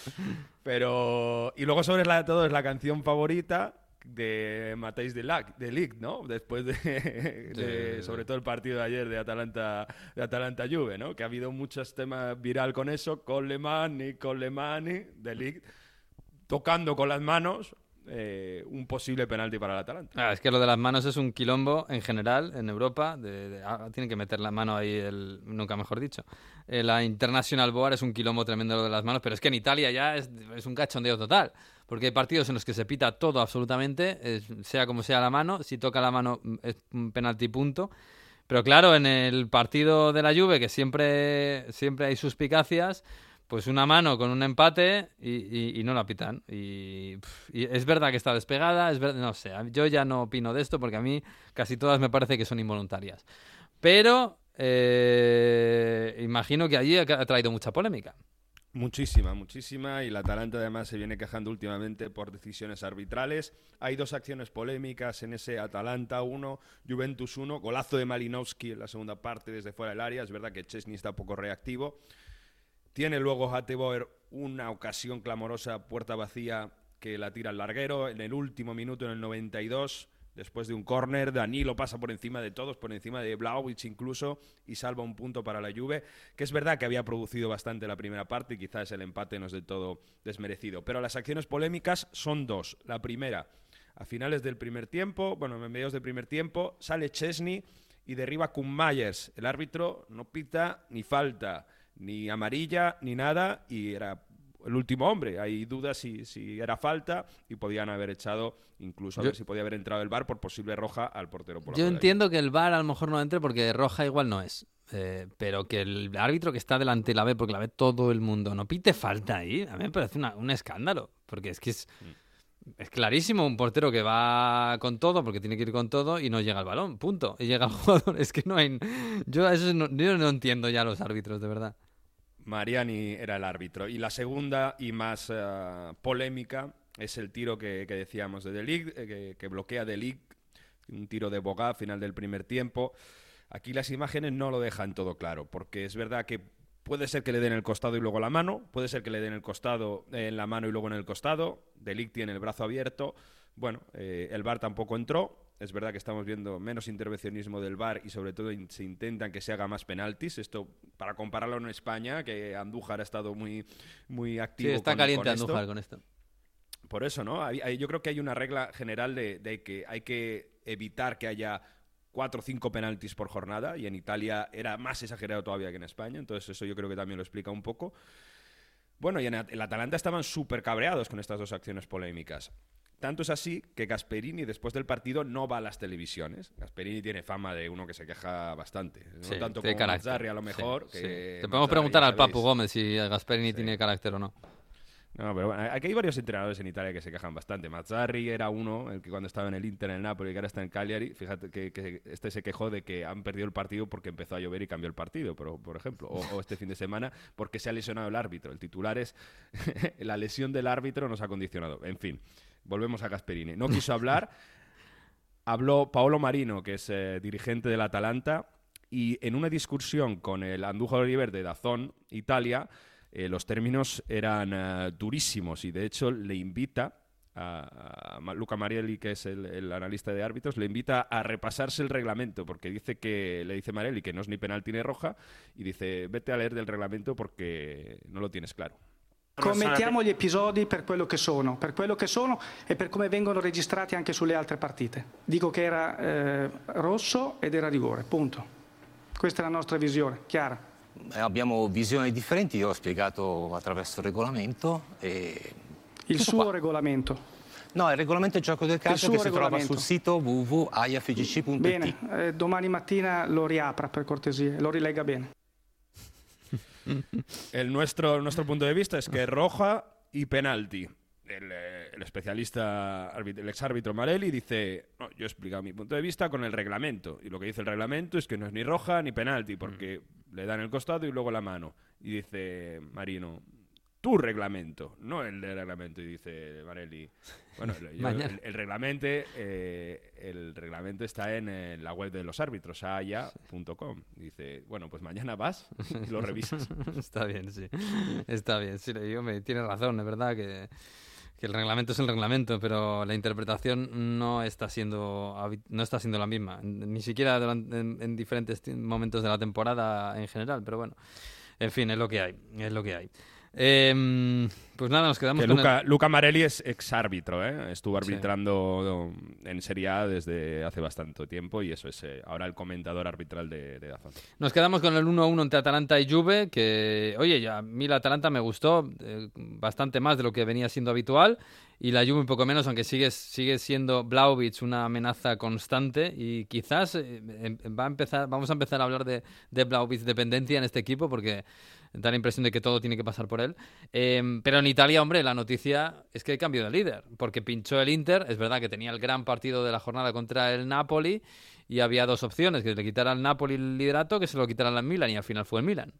Pero y luego sobre la todo es la canción favorita de Matthijs de, Lag- de Ligt, ¿no? Después de, [LAUGHS] de- sí, sobre todo el partido de ayer de Atalanta de Atalanta Juve, ¿no? Que ha habido muchos temas viral con eso, con Lemani, con Lemani, de Ligt tocando con las manos eh, un posible penalti para el Atalanta. Ah, es que lo de las manos es un quilombo en general en Europa. De, de- ah, tienen que meter la mano ahí, el, nunca mejor dicho. Eh, la International Board es un quilombo tremendo lo de las manos, pero es que en Italia ya es, es un cachondeo total. Porque hay partidos en los que se pita todo absolutamente, sea como sea la mano. Si toca la mano mm, es un penalti punto. Pero claro, en el partido de la Juve, que siempre, siempre hay suspicacias, pues una mano con un empate y, no la pitan. Y, y es verdad que está despegada, es verdad, no sé, yo ya no opino de esto porque a mí casi todas me parece que son involuntarias. Pero eh, imagino que allí ha traído mucha polémica. Muchísima, muchísima. Y la Atalanta además se viene quejando últimamente por decisiones arbitrales. Hay dos acciones polémicas en ese Atalanta 1, Juventus 1. Golazo de Malinowski en la segunda parte desde fuera del área. Es verdad que Chesney está poco reactivo. Tiene luego Hateboer una ocasión clamorosa, puerta vacía, que la tira al larguero. En el último minuto, en el 92, después de un córner, Danilo pasa por encima de todos, por encima de Blaovic incluso, y salva un punto para la Juve, que es verdad que había producido bastante la primera parte y quizás el empate no es del todo desmerecido. Pero las acciones polémicas son dos. La primera, a finales del primer tiempo, bueno, en mediados del primer tiempo, sale Chesney y derriba Myers. El árbitro no pita ni falta, ni amarilla, ni nada, y era el último hombre. Hay dudas si, si era falta y podían haber echado, incluso a Yo- ver si podía haber entrado el bar por posible roja al portero. polaco Yo entiendo que el VAR a lo mejor no entre porque roja igual no es. Eh, pero que el árbitro que está delante la ve porque la ve todo el mundo no pite falta ahí, a mí me parece una- un escándalo. Porque es que es, es clarísimo un portero que va con todo porque tiene que ir con todo y no llega al balón, punto. Y llega el [LAUGHS] jugador. Es que no hay. Yo, eso no, yo no entiendo ya los árbitros, de verdad. Mariani era el árbitro. Y la segunda y más eh, polémica es el tiro que, que decíamos de De Ligt, eh, que, que bloquea De Ligt, un tiro de Boga a final del primer tiempo. Aquí las imágenes no lo dejan todo claro, porque es verdad que puede ser que le den el costado y luego la mano, puede ser que le den el costado eh, en la mano y luego en el costado. De Ligt tiene el brazo abierto. Bueno, el VAR tampoco entró. Es verdad que estamos viendo menos intervencionismo del VAR y sobre todo in- se intentan que se haga más penaltis. Esto para compararlo en España, que Andújar ha estado muy, muy activo. Sí, está con- caliente con esto. Andújar con esto. Por eso, ¿no? Hay- hay- yo creo que hay una regla general de, de que hay que evitar que haya cuatro o cinco penaltis por jornada y en Italia era más exagerado todavía que en España, entonces eso yo creo que también lo explica un poco. Bueno, y en el Atalanta estaban súper cabreados con estas dos acciones polémicas. Tanto es así que Gasperini después del partido no va a las televisiones. Gasperini tiene fama de uno que se queja bastante. No Sí, tanto como. Mazzarri a lo mejor. sí. que Te podemos Mazzarri, preguntar al Papu. Gómez si Gasperini tiene carácter o no. No, pero bueno, aquí hay varios entrenadores en Italia que se quejan bastante. Mazzarri era uno, el que cuando estaba en el Inter, en el Napoli, que ahora está en Cagliari, fíjate que, que este se quejó de que han perdido el partido porque empezó a llover y cambió el partido, pero, por ejemplo. O, o este fin de semana porque se ha lesionado el árbitro. El titular es [LAUGHS] la lesión del árbitro nos ha condicionado. En fin, volvemos a Gasperini. No quiso [LAUGHS] hablar. Habló Paolo Marino, que es eh, dirigente del Atalanta, y en una discusión con el Andújar Oliver de Dazón, Italia, eh, los términos eran eh, durísimos y de hecho le invita a, Luca Marielli, que es el, el analista de árbitros, le invita a repasarse el reglamento porque dice que le dice Marielli que no es ni penalti ni roja y dice vete a leer del reglamento porque no lo tienes claro. Commentiamo gli episodi per quello che sono, per quello che sono e per come vengono registrati anche sulle altre partite. Dico che era eh, rosso ed era rigore, punto. Questa è la nostra visione, chiara. Eh, Abbiamo visioni differenti, io ho spiegato attraverso il regolamento e... Il Tutto suo qua. regolamento. No, il regolamento del gioco del calcio che si trova sul sito www.aiafgc.it. Bene, eh, domani mattina lo riapra per cortesia, lo rilegga bene. [LAUGHS] El nuestro, nuestro punto de vista es que roja y penalti. El, eh, el especialista, el exárbitro Marelli dice, no, yo he explicado mi punto de vista con el reglamento. Y lo que dice el reglamento es que no es ni roja ni penalti, porque le dan el costado y luego la mano. Y dice Marino, tu reglamento, no el de reglamento. Y dice Marelli, bueno, [LAUGHS] el, yo- el- el reglamento, eh, el reglamento está en eh, la web de los árbitros, aya.com. Dice, bueno, pues mañana vas y lo revisas. [LAUGHS] Está bien, sí. Está bien, sí. Yo me, tiene razón, es verdad que, que el reglamento es el reglamento, pero la interpretación no está siendo no está siendo la misma, ni siquiera durante- en, en diferentes momentos de la temporada en general, pero bueno, en fin, es lo que hay, es lo que hay. Em, pues nada, nos quedamos Que con Luca, el... Luca Marelli es exárbitro, ¿eh? Estuvo Sí. arbitrando en Serie A desde hace bastante tiempo y eso es eh, ahora el comentador arbitral de, de Dazón. Nos quedamos con el 1-1 entre Atalanta y Juve, que, oye, a mí la Atalanta me gustó eh, bastante más de lo que venía siendo habitual, y la Juve un poco menos, aunque sigue, sigue siendo Blaovic una amenaza constante, y quizás eh, em- va a empezar, vamos a empezar a hablar de, de dependencia en este equipo, porque da la impresión de que todo tiene que pasar por él. Em, pero en Italia, hombre, la noticia es que hay cambio de líder, porque pinchó el Inter, es verdad que tenía el gran partido de la jornada contra el Napoli, y había dos opciones, que le quitara al Napoli el liderato, que se lo quitara al Milan, y al final fue el Milan.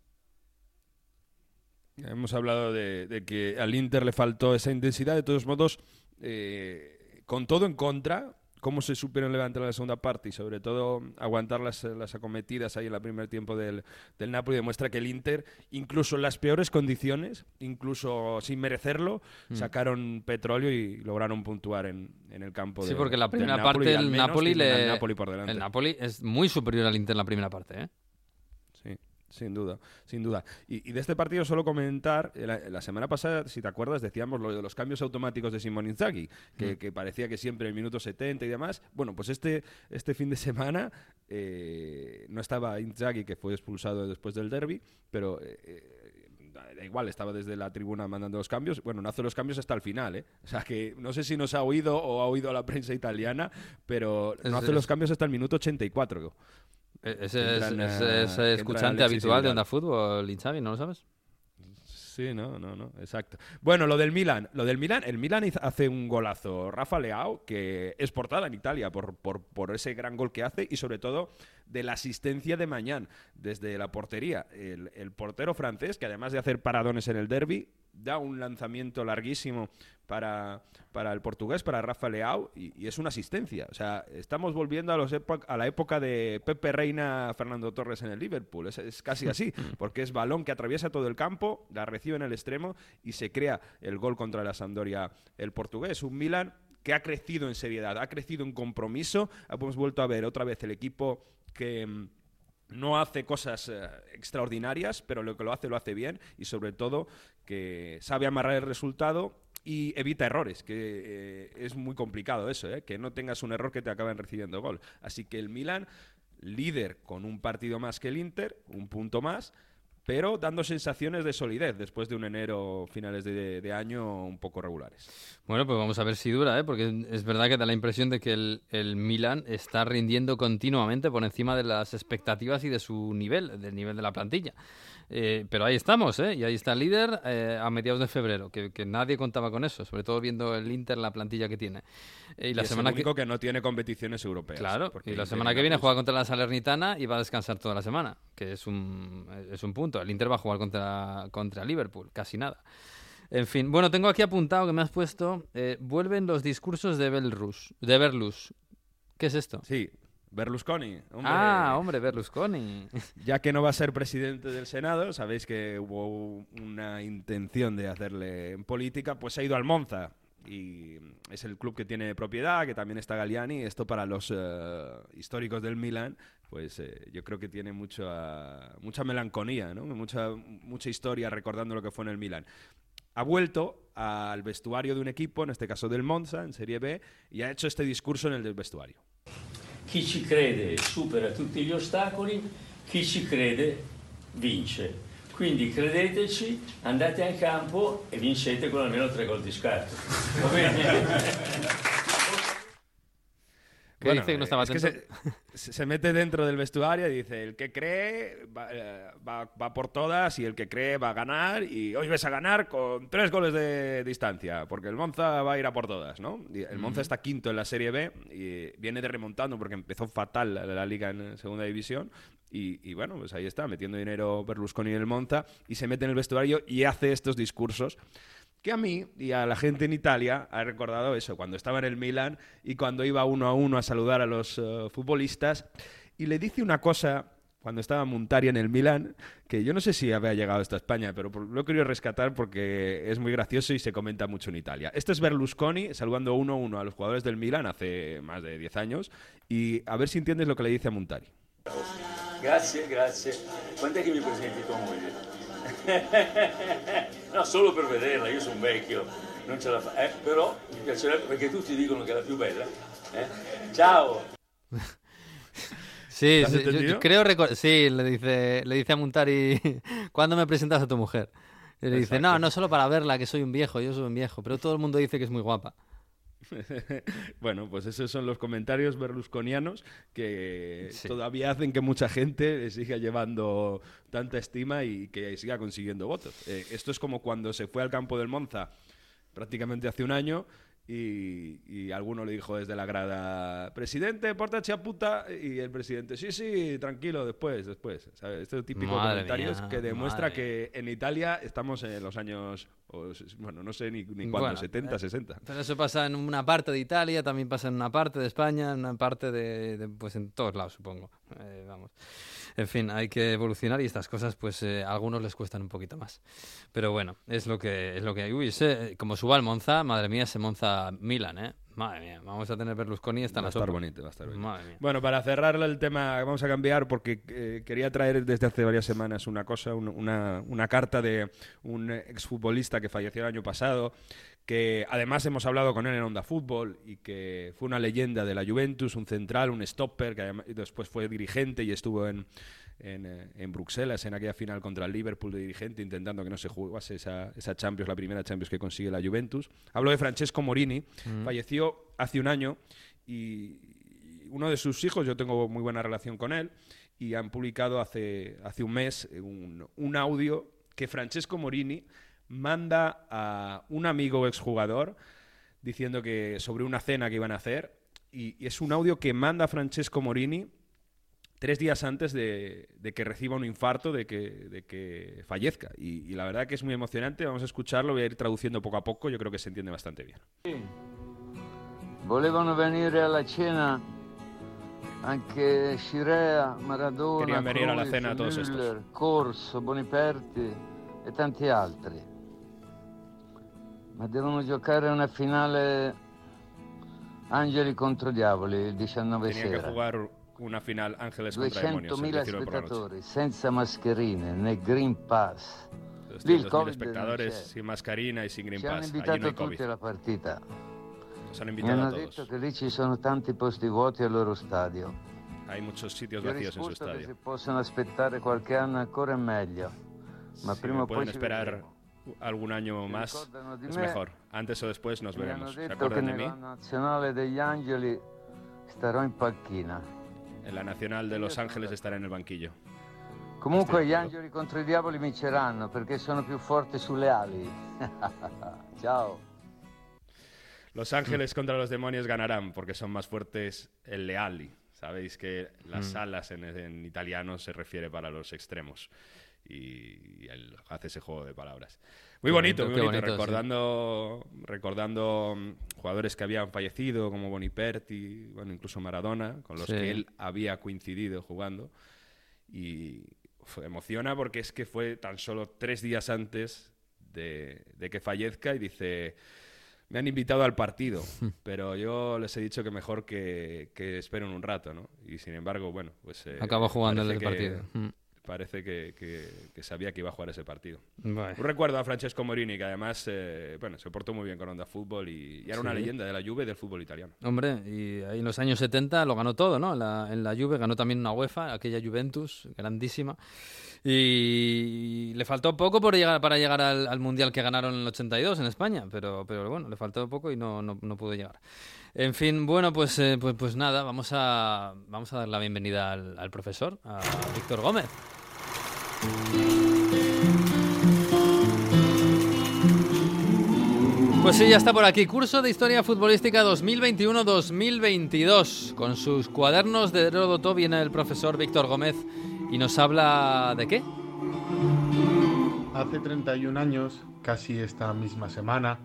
Hemos hablado de, de que al Inter le faltó esa intensidad. De todos modos, eh, con todo en contra, cómo se supieron levantar la segunda parte y sobre todo aguantar las, las acometidas ahí en el primer tiempo del, del Napoli demuestra que el Inter, incluso en las peores condiciones, incluso sin merecerlo, Mm. sacaron petróleo y lograron puntuar en, en el campo Sí, de- porque la del primera Napoli, parte y al el Napoli le... Napoli por delante. El Napoli es muy superior al Inter en la primera parte, ¿eh? Sin duda, sin duda. Y, y de este partido solo comentar, eh, la, la semana pasada, si te acuerdas, decíamos lo de los cambios automáticos de Simón Inzaghi, que, Mm. que parecía que siempre el minuto 70 y demás. Bueno, pues este, este fin de [LAUGHS] semana eh, no estaba Inzaghi, que fue expulsado después del derby, pero... eh, da igual, estaba desde la tribuna mandando los cambios. Bueno, no hace los cambios hasta el final, ¿eh? O sea que no sé si nos ha oído o ha oído a la prensa italiana, pero no hace los cambios hasta el minuto 84. E- Ese es, ese es escuchante habitual de. Onda Fútbol, Inchavi, ¿no lo sabes? Sí, no, no, no, exacto. Bueno, lo del Milan, lo del Milan, el Milan hace un golazo, Rafa Leao, que es portada en Italia por, por, por ese gran gol que hace y sobre todo de la asistencia de Mañán desde la portería. El, el portero francés, que además de hacer paradones en el derby, da un lanzamiento larguísimo para, para el portugués, para Rafa Leao, y, y es una asistencia. O sea, estamos volviendo a, los a la época de Pepe Reina, Fernando Torres en el Liverpool. Es, es casi así, [LAUGHS] porque es balón que atraviesa todo el campo, la recibe en el extremo y se crea el gol contra la Sampdoria el portugués. Un Milan que ha crecido en seriedad, ha crecido en compromiso. Hemos vuelto a ver otra vez el equipo que... no hace cosas eh, extraordinarias, pero lo que lo hace lo hace bien y sobre todo que sabe amarrar el resultado y evita errores, que eh, es muy complicado eso, ¿eh? que no tengas un error que te acaben recibiendo gol. Así que el Milan, líder con un partido más que el Inter, un punto más, pero dando sensaciones de solidez después de un enero, finales de año un poco regulares. Bueno, pues vamos a ver si dura, ¿eh? porque es verdad que da la impresión de que el, el Milan está rindiendo continuamente por encima de las expectativas y de su nivel, del nivel de la plantilla. Eh, pero ahí estamos, ¿eh? y ahí está el líder eh, a mediados de febrero, que, que nadie contaba con eso, sobre todo viendo el Inter, la plantilla que tiene. Eh, y la es semana el único que... no tiene competiciones europeas. Claro, y la semana que viene juega contra la Salernitana y va a descansar toda la semana, que es un, es un punto. El Inter va a jugar contra, contra Liverpool, casi nada. En fin, bueno, tengo aquí apuntado que me has puesto, eh, vuelven los discursos de Belrus, de Berlus. ¿Qué es esto? Sí, Berlusconi. hombre. Ah, hombre, Berlusconi. [LAUGHS] Ya que no va a ser presidente del Senado, sabéis que hubo una intención de hacerle en política, pues ha ido al Monza. Y es el club que tiene propiedad, que también está Galliani. Esto para los eh, históricos del Milan, pues eh, yo creo que tiene mucho, ah, mucha melancolía, ¿no? mucha, mucha historia recordando lo que fue en el Milan. Ha vuelto al vestuario de un equipo, en este caso del Monza, en Serie B, y ha hecho este discurso en el del vestuario. Chi ci crede supera tutti gli ostacoli, chi ci crede vince. Quindi credeteci, andate al campo e vincete con almeno tre gol di scarto. Va bene? [LAUGHS] ¿Qué dice que no estaba es que atento? se, mete dentro del vestuario y dice, el que cree va, eh, va- va por todas y el que cree va a ganar y hoy ves a ganar con tres goles de distancia, porque el Monza va a ir a por todas, ¿no? Y el Monza Mm. está quinto en la Serie B y viene de remontando porque empezó fatal la, la liga en segunda división y, y bueno, pues ahí está, metiendo dinero Berlusconi en el Monza y se mete en el vestuario y hace estos discursos que a mí y a la gente en Italia ha recordado eso, cuando estaba en el Milan y cuando iba uno a uno a saludar a los eh, futbolistas y le dice una cosa cuando estaba Montari en el Milan, que yo no sé si había llegado hasta España, pero lo he querido rescatar porque es muy gracioso y se comenta mucho en Italia. Este es Berlusconi saludando uno a uno a los jugadores del Milan hace más de 10 años y a ver si entiendes lo que le dice a Montari. Grazie, grazie. Quando è che mi presenti tua moglie? [LAUGHS] no, solo per vederla, io sono vecchio, non ce la fa. Eh, però mi piacerebbe perché tutti dicono che è la più bella. Eh? Ciao! [LAUGHS] Sí, creo sí, le dice, le dice a Montari, [LAUGHS] ¿cuándo me presentas a tu mujer? Y le dice, no, no solo para verla, que soy un viejo, yo soy un viejo, pero todo el mundo dice que es muy guapa. [LAUGHS] bueno, pues esos son los comentarios berlusconianos que Sí. todavía hacen que mucha gente siga llevando tanta estima y que siga consiguiendo votos. Eh, esto es como cuando se fue al campo del Monza prácticamente hace un año y, y alguno le dijo desde la grada, presidente, portache a puta, y el presidente, sí, sí, tranquilo, después, después. ¿sabes? Este típico Madre comentarios mía, que demuestra que en Italia estamos en los años, bueno, no sé ni, ni cuándo, Bueno, 70, eh, 60. Pero eso pasa en una parte de Italia, también pasa en una parte de España, en una parte de, de- pues en todos lados, supongo. Eh, vamos. En fin, hay que evolucionar y estas cosas, pues eh, a algunos les cuestan un poquito más. Pero bueno, es lo que es lo que hay. Uy, ese, como suba al Monza, madre mía, ese Monza Milan, ¿eh? Madre mía, vamos a tener Berlusconi hasta Va a la estar bonito, va a estar bonito. Madre mía. Bueno, para cerrar el tema, vamos a cambiar porque eh, quería traer desde hace varias semanas una cosa, un- una, una carta de un exfutbolista que falleció el año pasado, que además hemos hablado con él en Onda Fútbol y que fue una leyenda de la Juventus, un central, un stopper, que después fue dirigente y estuvo en, en, eh, en Bruselas en aquella final contra el Liverpool de dirigente, intentando que no se jugase esa, esa Champions, la primera Champions que consigue la Juventus. Hablo de Francesco Morini, Mm. falleció hace un año y y uno de sus hijos, yo tengo muy buena relación con él, y han publicado hace, hace un mes un, un audio que Francesco Morini manda a un amigo exjugador diciendo que sobre una cena que iban a hacer, y, y es un audio que manda Francesco Morini tres días antes de, de que reciba un infarto, de que, de que fallezca. Y, y la verdad que es muy emocionante, vamos a escucharlo, voy a ir traduciendo poco a poco, yo creo que se entiende bastante bien. Volevano venire alla cena anche Scirea, Maradona, Querían venir a la cena todos estos. Corso, Boniperti e tanti altri. Ma devono giocare una finale Angeli contro Diavoli il 19 Tenía que sera. jugar una final Ángeles contra Demonios el 200.000 19 por la noche. spettatori senza mascherine né Green Pass. Lì il 200.000 Covid espectadores non c'è. sin mascarina y sin Green Ci hanno Pass. Allí no invitato hay COVID. tutti alla partita. Nos han Mi invitado a hanno todos. detto che lì ci sono tanti posti vuoti al loro stadio. Hay muchos sitios Io ho vacíos en su risposto che estadio. si possono aspettare qualche anno ancora meglio, ma Si prima me o poi pueden ci esperar vedremo. Algún año más, es me, mejor. Antes o después nos veremos. ¿Se acuerdan de mí? En la Nacional de Los Ángeles estará en el banquillo. Comunque gli angeli contro i diavoli vinceranno perché sono più forti sulle ali. [LAUGHS] Ciao. Los Ángeles contra los demonios ganarán porque son más fuertes el leali. Sabéis que las Mm. alas en, en italiano se refiere para los extremos. Y él hace ese juego de palabras. Muy bonito, bonito, muy bonito. bonito, sí. recordando recordando mm, jugadores que habían fallecido, como Boniperti, bueno, incluso Maradona, con los Sí. que él había coincidido jugando. Y uf, emociona porque es que fue tan solo tres días antes de, de que fallezca y dice, me han invitado al partido, [LAUGHS] pero yo les he dicho que mejor que, que esperen un rato, ¿no? Y sin embargo, bueno, pues... eh, Acabó jugando el que- partido. Parece que, que- que sabía que iba a jugar ese partido. Un recuerdo a Francesco Morini, que además, eh, bueno, se portó muy bien con Onda Fútbol y, y era una leyenda de la Juve y del fútbol italiano. Hombre, y ahí en los años 70 lo ganó todo, ¿no? En la, en la Juve ganó también una UEFA, aquella Juventus, grandísima. Y le faltó poco por llegar, para llegar al, al Mundial que ganaron en el 82 en España, pero, pero bueno, le faltó poco y no, no, no pudo llegar. En fin, bueno, pues, eh, pues, pues nada, vamos a, vamos a dar la bienvenida al, al profesor, a Víctor Gómez. Pues sí, ya está por aquí. Curso de Historia Futbolística 2021-2022. Con sus cuadernos de Heródoto viene el profesor Víctor Gómez y nos habla de qué? Hace 31 años, casi esta misma semana,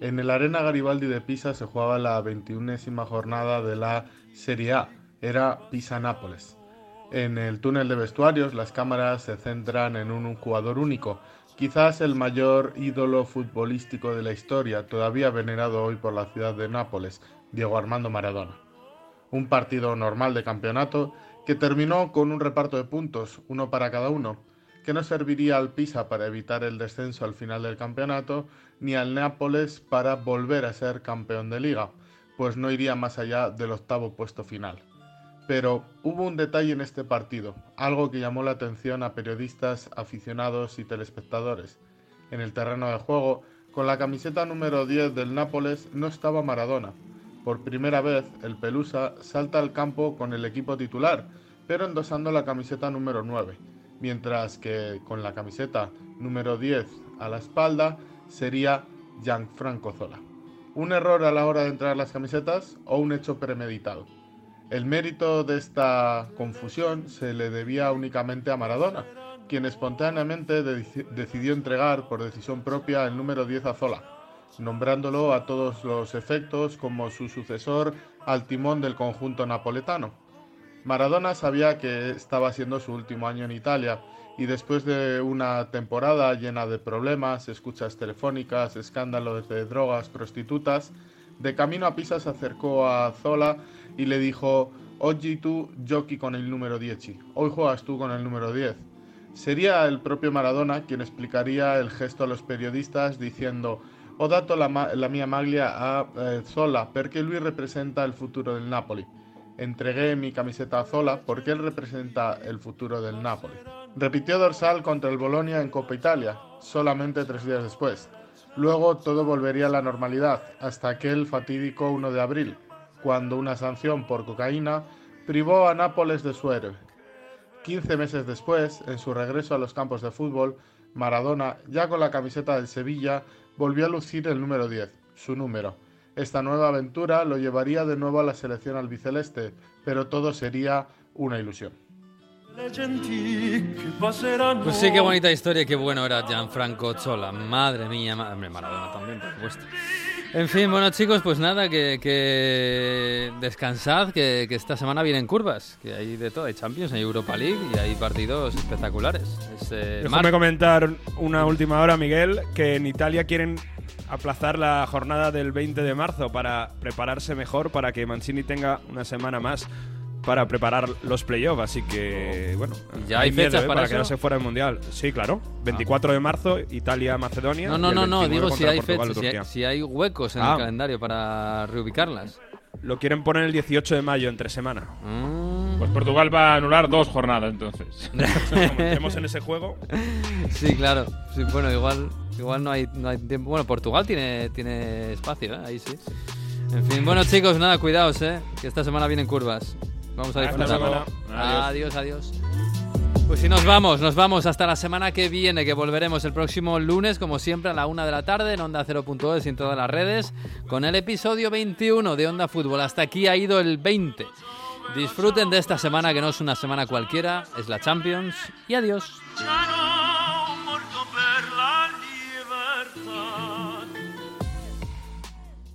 en el Arena Garibaldi de Pisa se jugaba la 21 jornada de la Serie A. Era Pisa-Nápoles. En el túnel de vestuarios las cámaras se centran en un jugador único, quizás el mayor ídolo futbolístico de la historia, todavía venerado hoy por la ciudad de Nápoles, Diego Armando Maradona. Un partido normal de campeonato que terminó con un reparto de puntos, uno para cada uno, que no serviría al Pisa para evitar el descenso al final del campeonato, ni al Nápoles para volver a ser campeón de liga, pues no iría más allá del octavo puesto final. Pero hubo un detalle en este partido, algo que llamó la atención a periodistas, aficionados y telespectadores. En el terreno de juego, con la camiseta número 10 del Nápoles no estaba Maradona. Por primera vez, el Pelusa salta al campo con el equipo titular, pero endosando la camiseta número 9, mientras que con la camiseta número 10 a la espalda sería Gianfranco Zola. ¿Un error a la hora de entrar las camisetas o un hecho premeditado? El mérito de esta confusión se le debía únicamente a Maradona, quien espontáneamente de- decidió entregar por decisión propia el número 10 a Zola, nombrándolo a todos los efectos como su sucesor al timón del conjunto napoletano. Maradona sabía que estaba siendo su último año en Italia y después de una temporada llena de problemas, escuchas telefónicas, escándalos de drogas, prostitutas, de camino a Pisa se acercó a Zola y le dijo, Oggi tú giochi con el número 10, hoy juegas tú con el número 10. Sería el propio Maradona quien explicaría el gesto a los periodistas diciendo, ho dato la, la mia maglia a eh, Zola perché lui representa el futuro del Napoli. Entregué mi camiseta a Zola porque él representa el futuro del Napoli. Repitió dorsal contra el Bolonia en Copa Italia, solamente tres días después. Luego todo volvería a la normalidad, hasta aquel fatídico 1 de abril, cuando una sanción por cocaína privó a Nápoles de su héroe. 15 meses después, en su regreso a los campos de fútbol, Maradona, ya con la camiseta del Sevilla, volvió a lucir el número 10, su número. Esta nueva aventura lo llevaría de nuevo a la selección albiceleste, pero todo sería una ilusión. Pues sí, qué bonita historia y qué bueno era Gianfranco Zola. Madre mía, ma- hombre, Maradona también, por supuesto. En fin, bueno chicos, pues nada, que, que descansad, que, que esta semana vienen curvas, que hay de todo, hay Champions, hay Europa League y hay partidos espectaculares. Es, eh, Déjame Mar- comentar una última hora, Miguel, que en Italia quieren aplazar la jornada del 20 de marzo para prepararse mejor, para que Mancini tenga una semana más para preparar los playoffs. Así que, bueno, ¿Ya hay fechas ¿eh? para para eso? quedarse fuera del Mundial. Sí, claro. 24 de marzo, Italia-Macedonia. No, no, el no, no, 29 digo si hay Portugal fechas, si hay, Turquía. si hay huecos en Ah. el calendario para reubicarlas. Lo quieren poner el 18 de mayo, entre semana. Mm. Pues Portugal va a anular dos jornadas entonces. [LAUGHS] [LAUGHS] Como en ese juego. Sí, claro. Sí, bueno, igual, igual no hay, no hay tiempo. Bueno, Portugal tiene, tiene espacio, ¿eh? ahí sí. En fin, bueno chicos, nada, cuidaos, ¿eh? que esta semana vienen curvas. Vamos a Hasta disfrutar. semana. Adiós, adiós. Pues si nos vamos, nos vamos hasta la semana que viene, que volveremos el próximo lunes, como siempre, a la una de la tarde en Onda 0.es y en todas las redes, con el episodio 21 de Onda Fútbol. Hasta aquí ha ido el 20. Disfruten de esta semana, que no es una semana cualquiera, es la Champions. Y adiós.